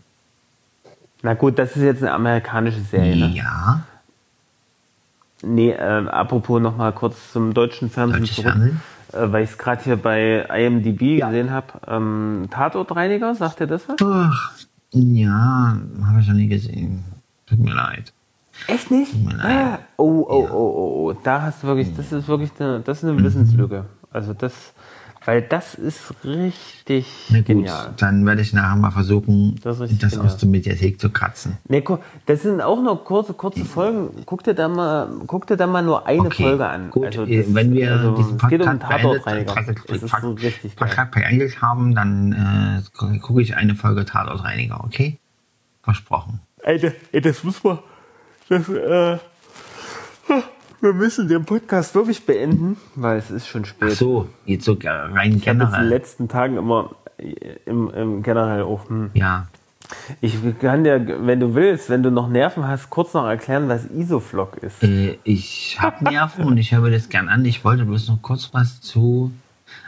na gut, das ist jetzt eine amerikanische Serie. Ne? ja, Nee, ähm, apropos nochmal kurz zum deutschen Fernsehen Deutsches zurück, Fernsehen? äh, weil ich es gerade hier bei IMDb Ja. gesehen habe. Ähm, Tatortreiniger, sagt ihr das was? Ach, ja, habe ich noch nie gesehen. Tut mir leid. Echt nicht? Tut mir leid. Oh, oh, oh, oh, oh, da hast du wirklich, das ist wirklich eine, das ist eine. Wissenslücke. Also das, weil das ist richtig Na gut, genial. dann werde ich nachher mal versuchen, Das das, aus der Mediathek zu kratzen. Nee, gu- das sind auch nur kurze, kurze Folgen. Guck dir da mal, guck dir da mal nur eine Okay, Folge an. Gut, Also äh, das- wenn wir also diesen es geht um Podcast beendet, Tatortreiniger. Das ist so richtig geil. Podcast beendet haben, dann äh, gucke ich eine Folge Tatortreiniger, okay? Versprochen. Ey, das, ey, das muss man. Das, äh, wir müssen den Podcast wirklich beenden, weil es ist schon Ach spät. so, jetzt so rein ich jetzt in den generell. letzten Tagen immer äh, im, im generell auch. Hm. Ja, Ich kann dir, wenn du willst, wenn du noch Nerven hast, kurz noch erklären, was Isoflock ist. äh, ich habe Nerven und ich höre das gern an. Ich wollte bloß noch kurz was zu.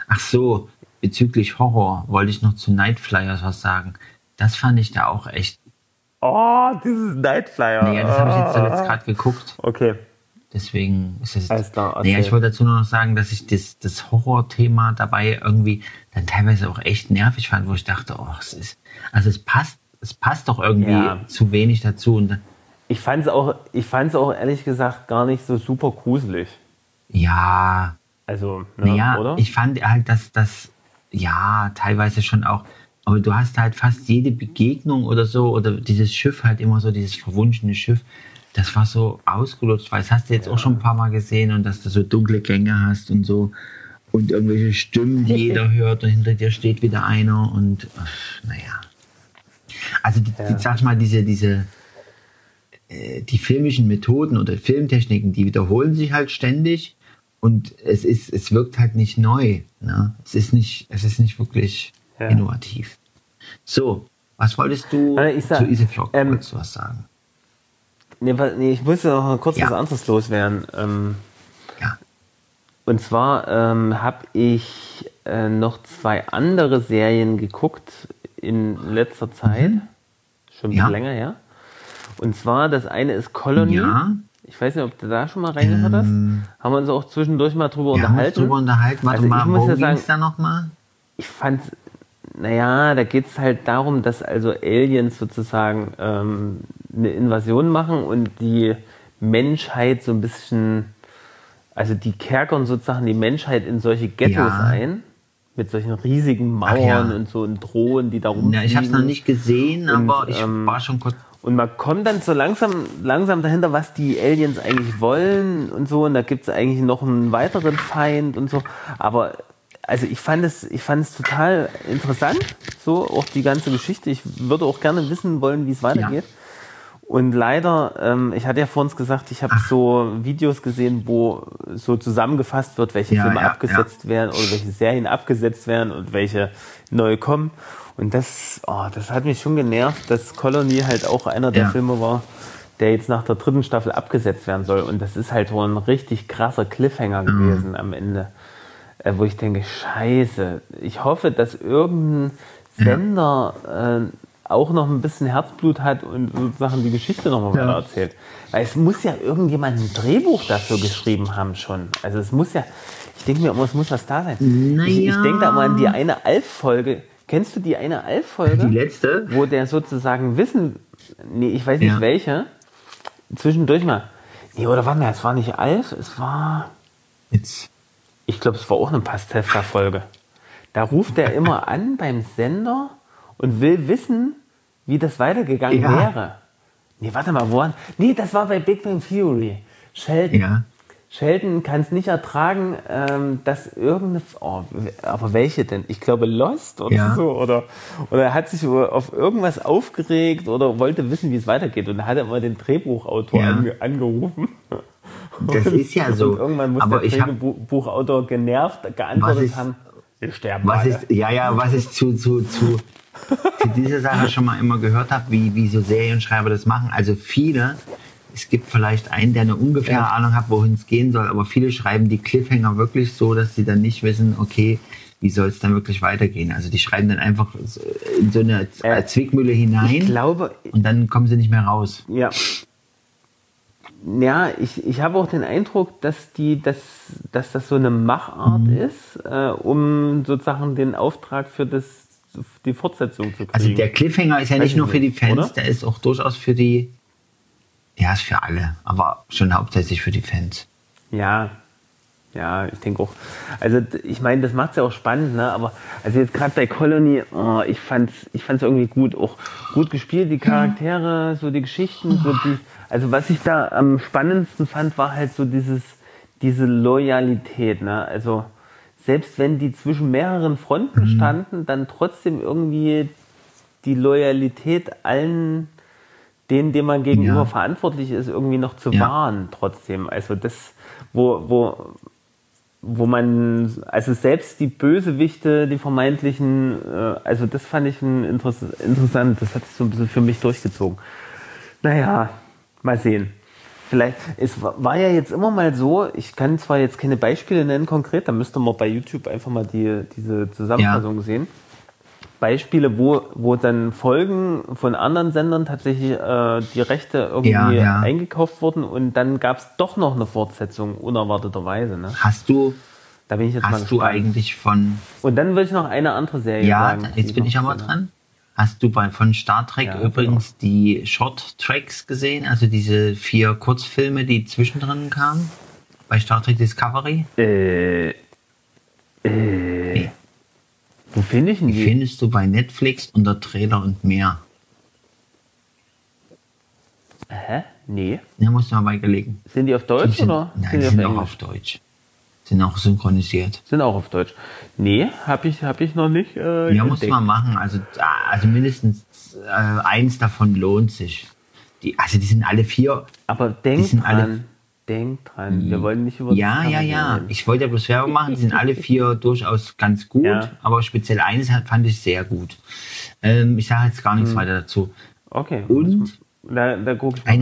Ach so, bezüglich Horror wollte ich noch zu Night Flyers was sagen. Das fand ich da auch echt. Oh, dieses Nightflyer. Naja, das habe ich jetzt zuletzt gerade geguckt. Okay. Deswegen ist es. Alles klar, naja, erzähl. ich wollte dazu nur noch sagen, dass ich das, das Horrorthema dabei irgendwie dann teilweise auch echt nervig fand, wo ich dachte, oh, es ist. Also es passt, es passt doch irgendwie Ja. zu wenig dazu. Und Ich fand es auch, ich auch ehrlich gesagt gar nicht so super gruselig. ja, Also, ne, naja, oder? ich fand halt, dass das, ja, teilweise schon auch. Aber du hast halt fast jede Begegnung oder so, oder dieses Schiff halt immer so, dieses verwunschene Schiff, das war so ausgelutscht, weil das hast du jetzt auch schon ein paar Mal gesehen und dass du so dunkle Gänge hast und so und irgendwelche Stimmen, die jeder hört und hinter dir steht wieder einer und naja. Also die, die, sag ich mal, diese, diese äh, die filmischen Methoden oder Filmtechniken, die wiederholen sich halt ständig und es ist, es wirkt halt nicht neu. Ne? Es ist nicht, es ist nicht wirklich Ja. innovativ. So, was wolltest du Also sag, zu Iseflock? ähm, was sagen? Nee, nee, ich muss ja noch mal kurz Ja. was anderes loswerden. Ähm, Ja. und zwar ähm, habe ich äh, noch zwei andere Serien geguckt in letzter Zeit. Schon ein bisschen Mhm. Ja. länger her. Und zwar, das eine ist Colony. Ja. Ich weiß nicht, ob du da schon mal reingehört hast. Ähm, Haben wir uns auch zwischendurch mal drüber uns unterhalten. drüber unterhalten. Warte Also ich mal, muss worum ja sagen- da nochmal? ich fand, naja, da geht es halt darum, dass also Aliens sozusagen ähm, eine Invasion machen und die Menschheit so ein bisschen, also die kerkern sozusagen die Menschheit in solche Ghettos Ja. ein, mit solchen riesigen Mauern ja. und so und Drohnen, die da rumfliegen. Ja, ich habe es noch nicht gesehen, Und, aber ich ähm, war schon kurz. Und man kommt dann so langsam, langsam dahinter, was die Aliens eigentlich wollen und so. Und da gibt es eigentlich noch einen weiteren Feind und so. Aber also ich fand es, ich fand es total interessant, so auch die ganze Geschichte. Ich würde auch gerne wissen wollen, wie es weitergeht. Und leider, ähm, ich hatte ja vor uns gesagt, ich habe so Videos gesehen, wo so zusammengefasst wird, welche Ja, Filme ja, abgesetzt werden oder welche Serien abgesetzt werden und welche neu kommen. Und das, oh, das hat mich schon genervt, dass Colony halt auch einer der Ja. Filme war, der jetzt nach der dritten Staffel abgesetzt werden soll. Und das ist halt wohl ein richtig krasser Cliffhanger Mhm. gewesen am Ende. Äh, wo ich denke, scheiße, ich hoffe, dass irgendein Sender äh, auch noch ein bisschen Herzblut hat und sozusagen die Geschichte nochmal Ja. erzählt. Weil es muss ja irgendjemand ein Drehbuch dafür geschrieben haben schon. Also es muss ja, ich denke mir immer, es muss was da sein. Ich, ich Naja. denke da mal an die eine Alf-Folge. Kennst du die eine Alf-Folge? Die letzte? Wo der sozusagen Wissen, nee, ich weiß nicht Ja. welche, zwischendurch mal. Nee, oder warte mal, es war nicht Alf, es war. Jetzt. Ich glaube, es war auch eine Pastewka-Folge. Da ruft er immer an beim Sender und will wissen, wie das weitergegangen Ja. wäre. Nee, warte mal, wo? Nee, das war bei Big Bang Theory. Sheldon. Ja. Sheldon kann es nicht ertragen, ähm, dass irgendeine. Oh, aber welche denn? Ich glaube Lost oder Ja. so. Oder, oder er hat sich auf irgendwas aufgeregt oder wollte wissen, wie es weitergeht. Und hat er mal den Drehbuchautor Ja. ange angerufen. Das ist ja so. Und irgendwann muss aber der ich Drehbuchautor genervt geantwortet ist- haben: Wir sterben Was alle. ich, ja, ja, was ich zu, zu, zu, zu dieser Sache schon mal immer gehört habe, wie, wie so Serienschreiber das machen. Also viele, es gibt vielleicht einen, der eine ungefähre Ja. Ahnung hat, wohin es gehen soll, aber viele schreiben die Cliffhanger wirklich so, dass sie dann nicht wissen, okay, wie soll es dann wirklich weitergehen. Also die schreiben dann einfach in so eine Äh, Zwickmühle Ich hinein glaube, und dann kommen sie nicht mehr raus. Ja. Ja, ich, ich habe auch den Eindruck, dass, die, dass, dass das so eine Machart Mhm. ist, äh, um sozusagen den Auftrag für das, die Fortsetzung zu kriegen. Also der Cliffhanger ist ja nicht ich nur für die Fans, oder? der ist auch durchaus für die, ja, ist für alle, aber schon hauptsächlich für die Fans. Ja, ja, ich denke auch. Also ich meine, das macht es ja auch spannend, ne? Aber also jetzt gerade bei Colony, oh, ich fand's, ich fand's irgendwie gut, auch gut gespielt, die Charaktere, so die Geschichten, so die. Also was ich da am spannendsten fand, war halt so dieses, diese Loyalität, ne? Also selbst wenn die zwischen mehreren Fronten Mhm. standen, dann trotzdem irgendwie die Loyalität allen denen, dem man gegenüber Ja. verantwortlich ist, irgendwie noch zu Ja. wahren trotzdem. Also das, wo, wo, wo man, also selbst die Bösewichte, die vermeintlichen, äh, also das fand ich ein Interess interessant, das hat sich so ein bisschen für mich durchgezogen. Naja, mal sehen. Vielleicht, es wa- war ja jetzt immer mal so, ich kann zwar jetzt keine Beispiele nennen konkret, da müsste man bei YouTube einfach mal die, diese Zusammenfassung sehen. Beispiele, wo, wo dann Folgen von anderen Sendern tatsächlich äh, die Rechte irgendwie Ja, ja. eingekauft wurden und dann gab es doch noch eine Fortsetzung, unerwarteterweise. Ne? Hast du, Da bin ich jetzt mal hast du gespannt. eigentlich von, Und dann will ich noch eine andere Serie ja, sagen. die jetzt bin ich aber dran. Hast du bei, von Star Trek Ja, übrigens die Short Tracks gesehen? Also diese vier Kurzfilme, die zwischendrin kamen? Bei Star Trek Discovery? Äh, äh, wo finde ich denn Die die? findest du bei Netflix unter Trailer und mehr. Hä? Nee. Da musst du mal beigelegen. Sind die auf Deutsch Die sind, oder nein, sind die sind auf auch auf Deutsch. Sind auch synchronisiert. Sind auch auf Deutsch. Nee, habe ich, hab ich noch nicht. Äh, Ja, muss man machen. Also, also mindestens äh, eins davon lohnt sich. Die, also die sind alle vier. Aber denk sind alle- dran. Denk dran. Wir wollen nicht über Ja, ja, ja. reden. Ich wollte ja bloß Werbung machen. Die sind alle vier durchaus ganz gut. Ja. Aber speziell eines fand ich sehr gut. Ähm, ich sage jetzt gar nichts weiter dazu. Okay. Und Da, da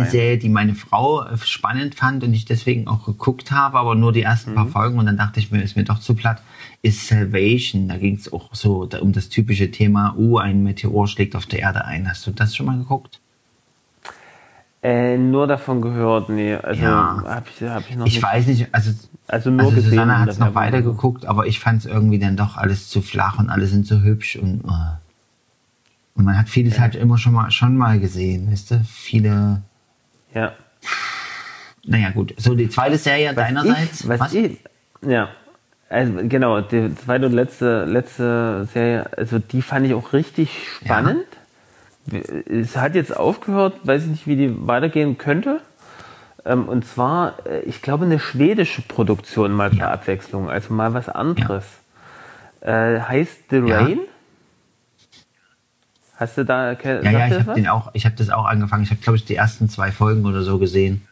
eine. Serie, die meine Frau äh, spannend fand und ich deswegen auch geguckt habe, aber nur die ersten Mhm. paar Folgen und dann dachte ich mir, ist mir doch zu platt, ist Salvation. Da ging es auch so um das typische Thema, uh, ein Meteor schlägt auf der Erde ein. Hast du das schon mal geguckt? Äh, nur davon gehört, nee. Also Ja. habe ich, hab ich noch Ich nicht. weiß nicht, also, Also nur also gesehen. Susanne hat es noch Werbung. weiter geguckt, aber ich fand es irgendwie dann doch alles zu flach und alle sind so hübsch und uh. Und man hat vieles halt immer schon mal schon mal gesehen, weißt du? Viele, Ja. naja gut. So die zweite Serie deinerseits. Ich, was, ich, ja. Also, genau, die zweite und letzte, letzte Serie, also die fand ich auch richtig spannend. Es hat jetzt aufgehört, weiß ich nicht, wie die weitergehen könnte. Ähm, Und zwar, äh, ich glaube, eine schwedische Produktion mal zur Ja. Abwechslung, also mal was anderes. Äh, heißt The Ja. Rain? Hast du da, Ja, ja, ich habe den auch, ich habe das auch angefangen. Ich habe glaube ich die ersten zwei Folgen oder so gesehen.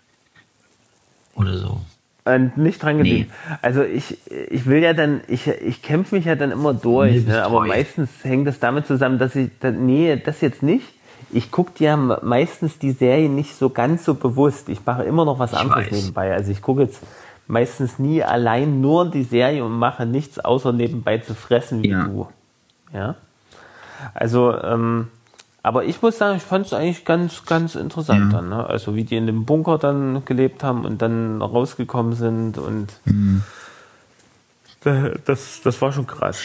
Oder so. Und nicht dran geblieben. Also ich, ich will ja dann, ich, ich kämpfe mich ja dann immer durch, Nee, ne? aber treu. meistens hängt das damit zusammen, dass ich, da, nee, das jetzt nicht. Ich gucke ja meistens die Serie nicht so ganz so bewusst. Ich mache immer noch was anderes weiß. nebenbei. Also ich gucke jetzt meistens nie allein nur die Serie und mache nichts außer nebenbei zu fressen wie Ja. du. Ja. Also, ähm, aber ich muss sagen, ich fand es eigentlich ganz, ganz interessant Ja. dann. Ne? Also wie die in dem Bunker dann gelebt haben und dann rausgekommen sind und Da- das, das war schon krass.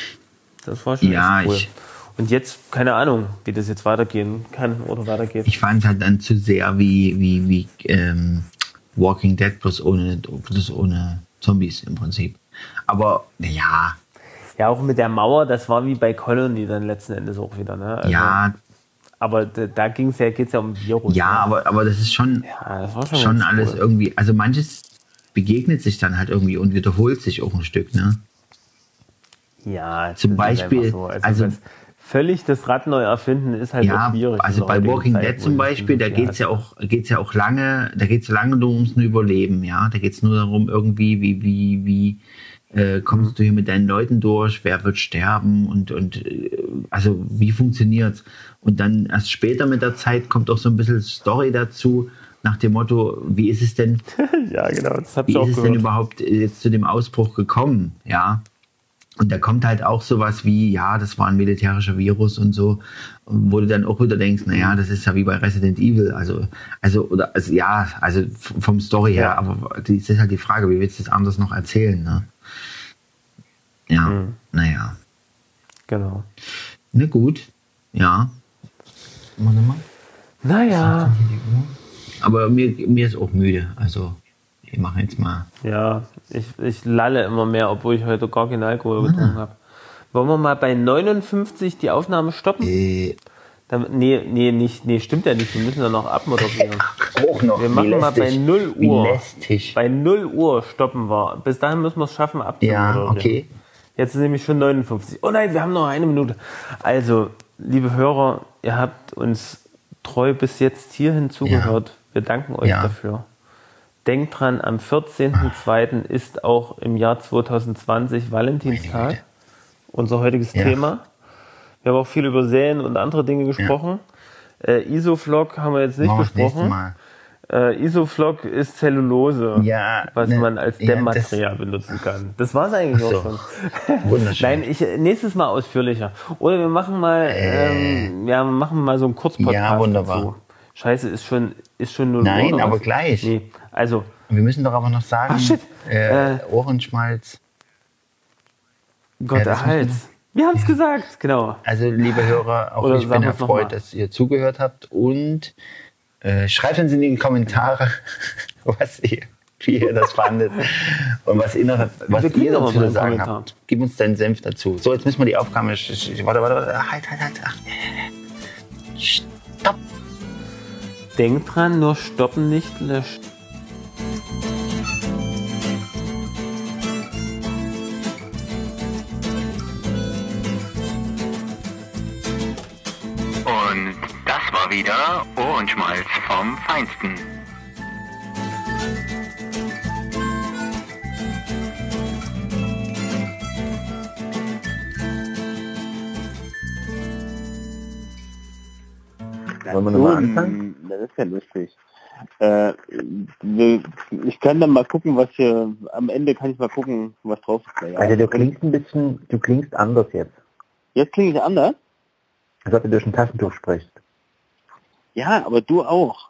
Das war schon Ja, cool. ich- Und jetzt, keine Ahnung, wie das jetzt weitergehen kann oder weitergeht. Ich fand es halt dann zu sehr wie, wie, wie ähm, Walking Dead, bloß ohne, bloß ohne Zombies im Prinzip. Aber ja, Ja, auch mit der Mauer, das war wie bei Colony dann letzten Endes auch wieder. Ne? Also, ja, Aber da, ging's ja, geht's ja um Virus. ja, ne? aber, aber das ist schon, ja, das war schon, schon alles cool. irgendwie, also manches begegnet sich dann halt irgendwie und wiederholt sich auch ein Stück, ne? Ja, Zum Beispiel, so. Also, also- das völlig das Rad neu erfinden ist halt Ja, schwierig. also bei Walking Zeit, Dead zum Beispiel, da geht's hast. ja auch, geht's ja auch lange, da geht's ja lange nur ums Überleben, ja. Da geht's nur darum, irgendwie, wie, wie, wie äh, kommst du hier mit deinen Leuten durch, wer wird sterben und, und äh, also wie funktioniert's? Und dann erst später mit der Zeit kommt auch so ein bisschen Story dazu, nach dem Motto, wie ist es denn, Ja, genau, das hab wie ich auch ist es denn überhaupt äh, jetzt zu dem Ausbruch gekommen, ja? Und da kommt halt auch sowas wie, ja, das war ein militärischer Virus und so, wo du dann auch wieder denkst, naja, das ist ja wie bei Resident Evil, also, also, oder, also, ja, also vom Story her, Ja. aber das ist halt die Frage, wie willst du das anders noch erzählen, ne? Ja, Mhm. naja. Genau. Ne, gut, ja. Warte mal. Naja, Aber mir, mir ist auch müde, also, ich mache jetzt mal. ja, ich, ich lalle immer mehr, obwohl ich heute gar keinen Alkohol getrunken habe. Wollen wir mal bei 59 die Aufnahme stoppen? Äh, Damit, nee, nee, nicht, nee, stimmt ja nicht. Wir müssen ja noch abmoderieren. auch noch. Wir machen mal bei lästig. 0 Wie Uhr. Bei 0 Uhr stoppen wir. Bis dahin müssen wir es schaffen abzumoderieren. Ja, okay. Jetzt ist nämlich schon 59. Oh nein, wir haben noch eine Minute. Also, liebe Hörer, ihr habt uns treu bis jetzt hierhin zugehört. Wir danken euch Ja. dafür. Denkt dran, am 14.02. ist auch im Jahr 2020 Valentinstag. Unser heutiges Ja. Thema. Wir haben auch viel über Serien und andere Dinge gesprochen. Äh, Isoflog haben wir jetzt nicht nächste besprochen. Äh, Isoflog ist Zellulose, Ja, was ne, man als ja, Dämmmaterial benutzen kann. Das war es eigentlich so. auch schon. Wunderschön. Nein, ich, äh, nächstes Mal ausführlicher. Oder wir machen mal, ähm, ja, machen mal so einen Kurzpodcast Ja, wunderbar. dazu. Scheiße, ist schon, ist schon nur Nein, aber gleich. Nee, also, Wir müssen doch aber noch sagen, Ach, shit. Äh, Äh, Ohrenschmalz. Gott Ja, erhalt. Wir haben es gesagt, genau. Also, liebe Hörer, auch Oder ich bin erfreut, dass ihr zugehört habt und äh, schreibt uns in die Kommentare, was ihr, wie ihr das fandet und was, ihr, was ihr dazu zu sagen Kommentar. habt. Gib uns deinen Senf dazu. So, jetzt müssen wir die Aufgabe. Warte, warte, warte. Halt, halt, halt. Ach, Stopp. Denkt dran, nur stoppen nicht löscht. War wieder Ohrenschmalz vom Feinsten. Wollen wir nochmal anfangen? Das ist ja lustig. Äh, wir, ich kann dann mal gucken, was hier, am Ende kann ich mal gucken, was drauf ist. Ja. Also du klingst ein bisschen, du klingst anders jetzt. Jetzt klinge ich anders? Als ob du durch ein Taschentuch sprichst. Ja, aber du auch.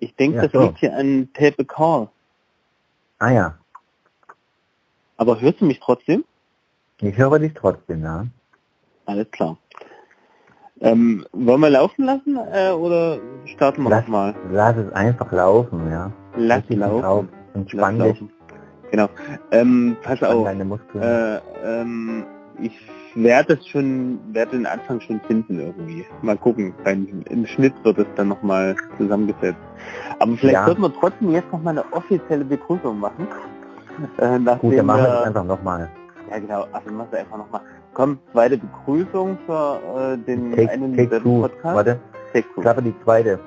Ich denke, Ja, das so. liegt hier an Tape Call. Ah ja, Aber hörst du mich trotzdem? ich höre dich trotzdem, ja. Alles klar. Ähm, wollen wir laufen lassen äh, oder starten wir Lass, nochmal? lass es einfach laufen, ja. Lass Richte dich laufen. Auf. Lass Entspann dich, laufen. Genau. Ähm, pass auf. deine Muskeln. Äh, ähm, ich werde es schon, werde den Anfang schon finden irgendwie. Mal gucken. Im Schnitt wird es dann nochmal zusammengesetzt. Aber vielleicht Ja. sollten wir trotzdem jetzt noch mal eine offizielle Begrüßung machen. Äh, Gut, dann machen wir das einfach nochmal. Ja genau, also machen wir einfach nochmal. Komm, zweite Begrüßung für äh, den Take, einen take two. Podcast. Warte, Take two. klappe die zweite.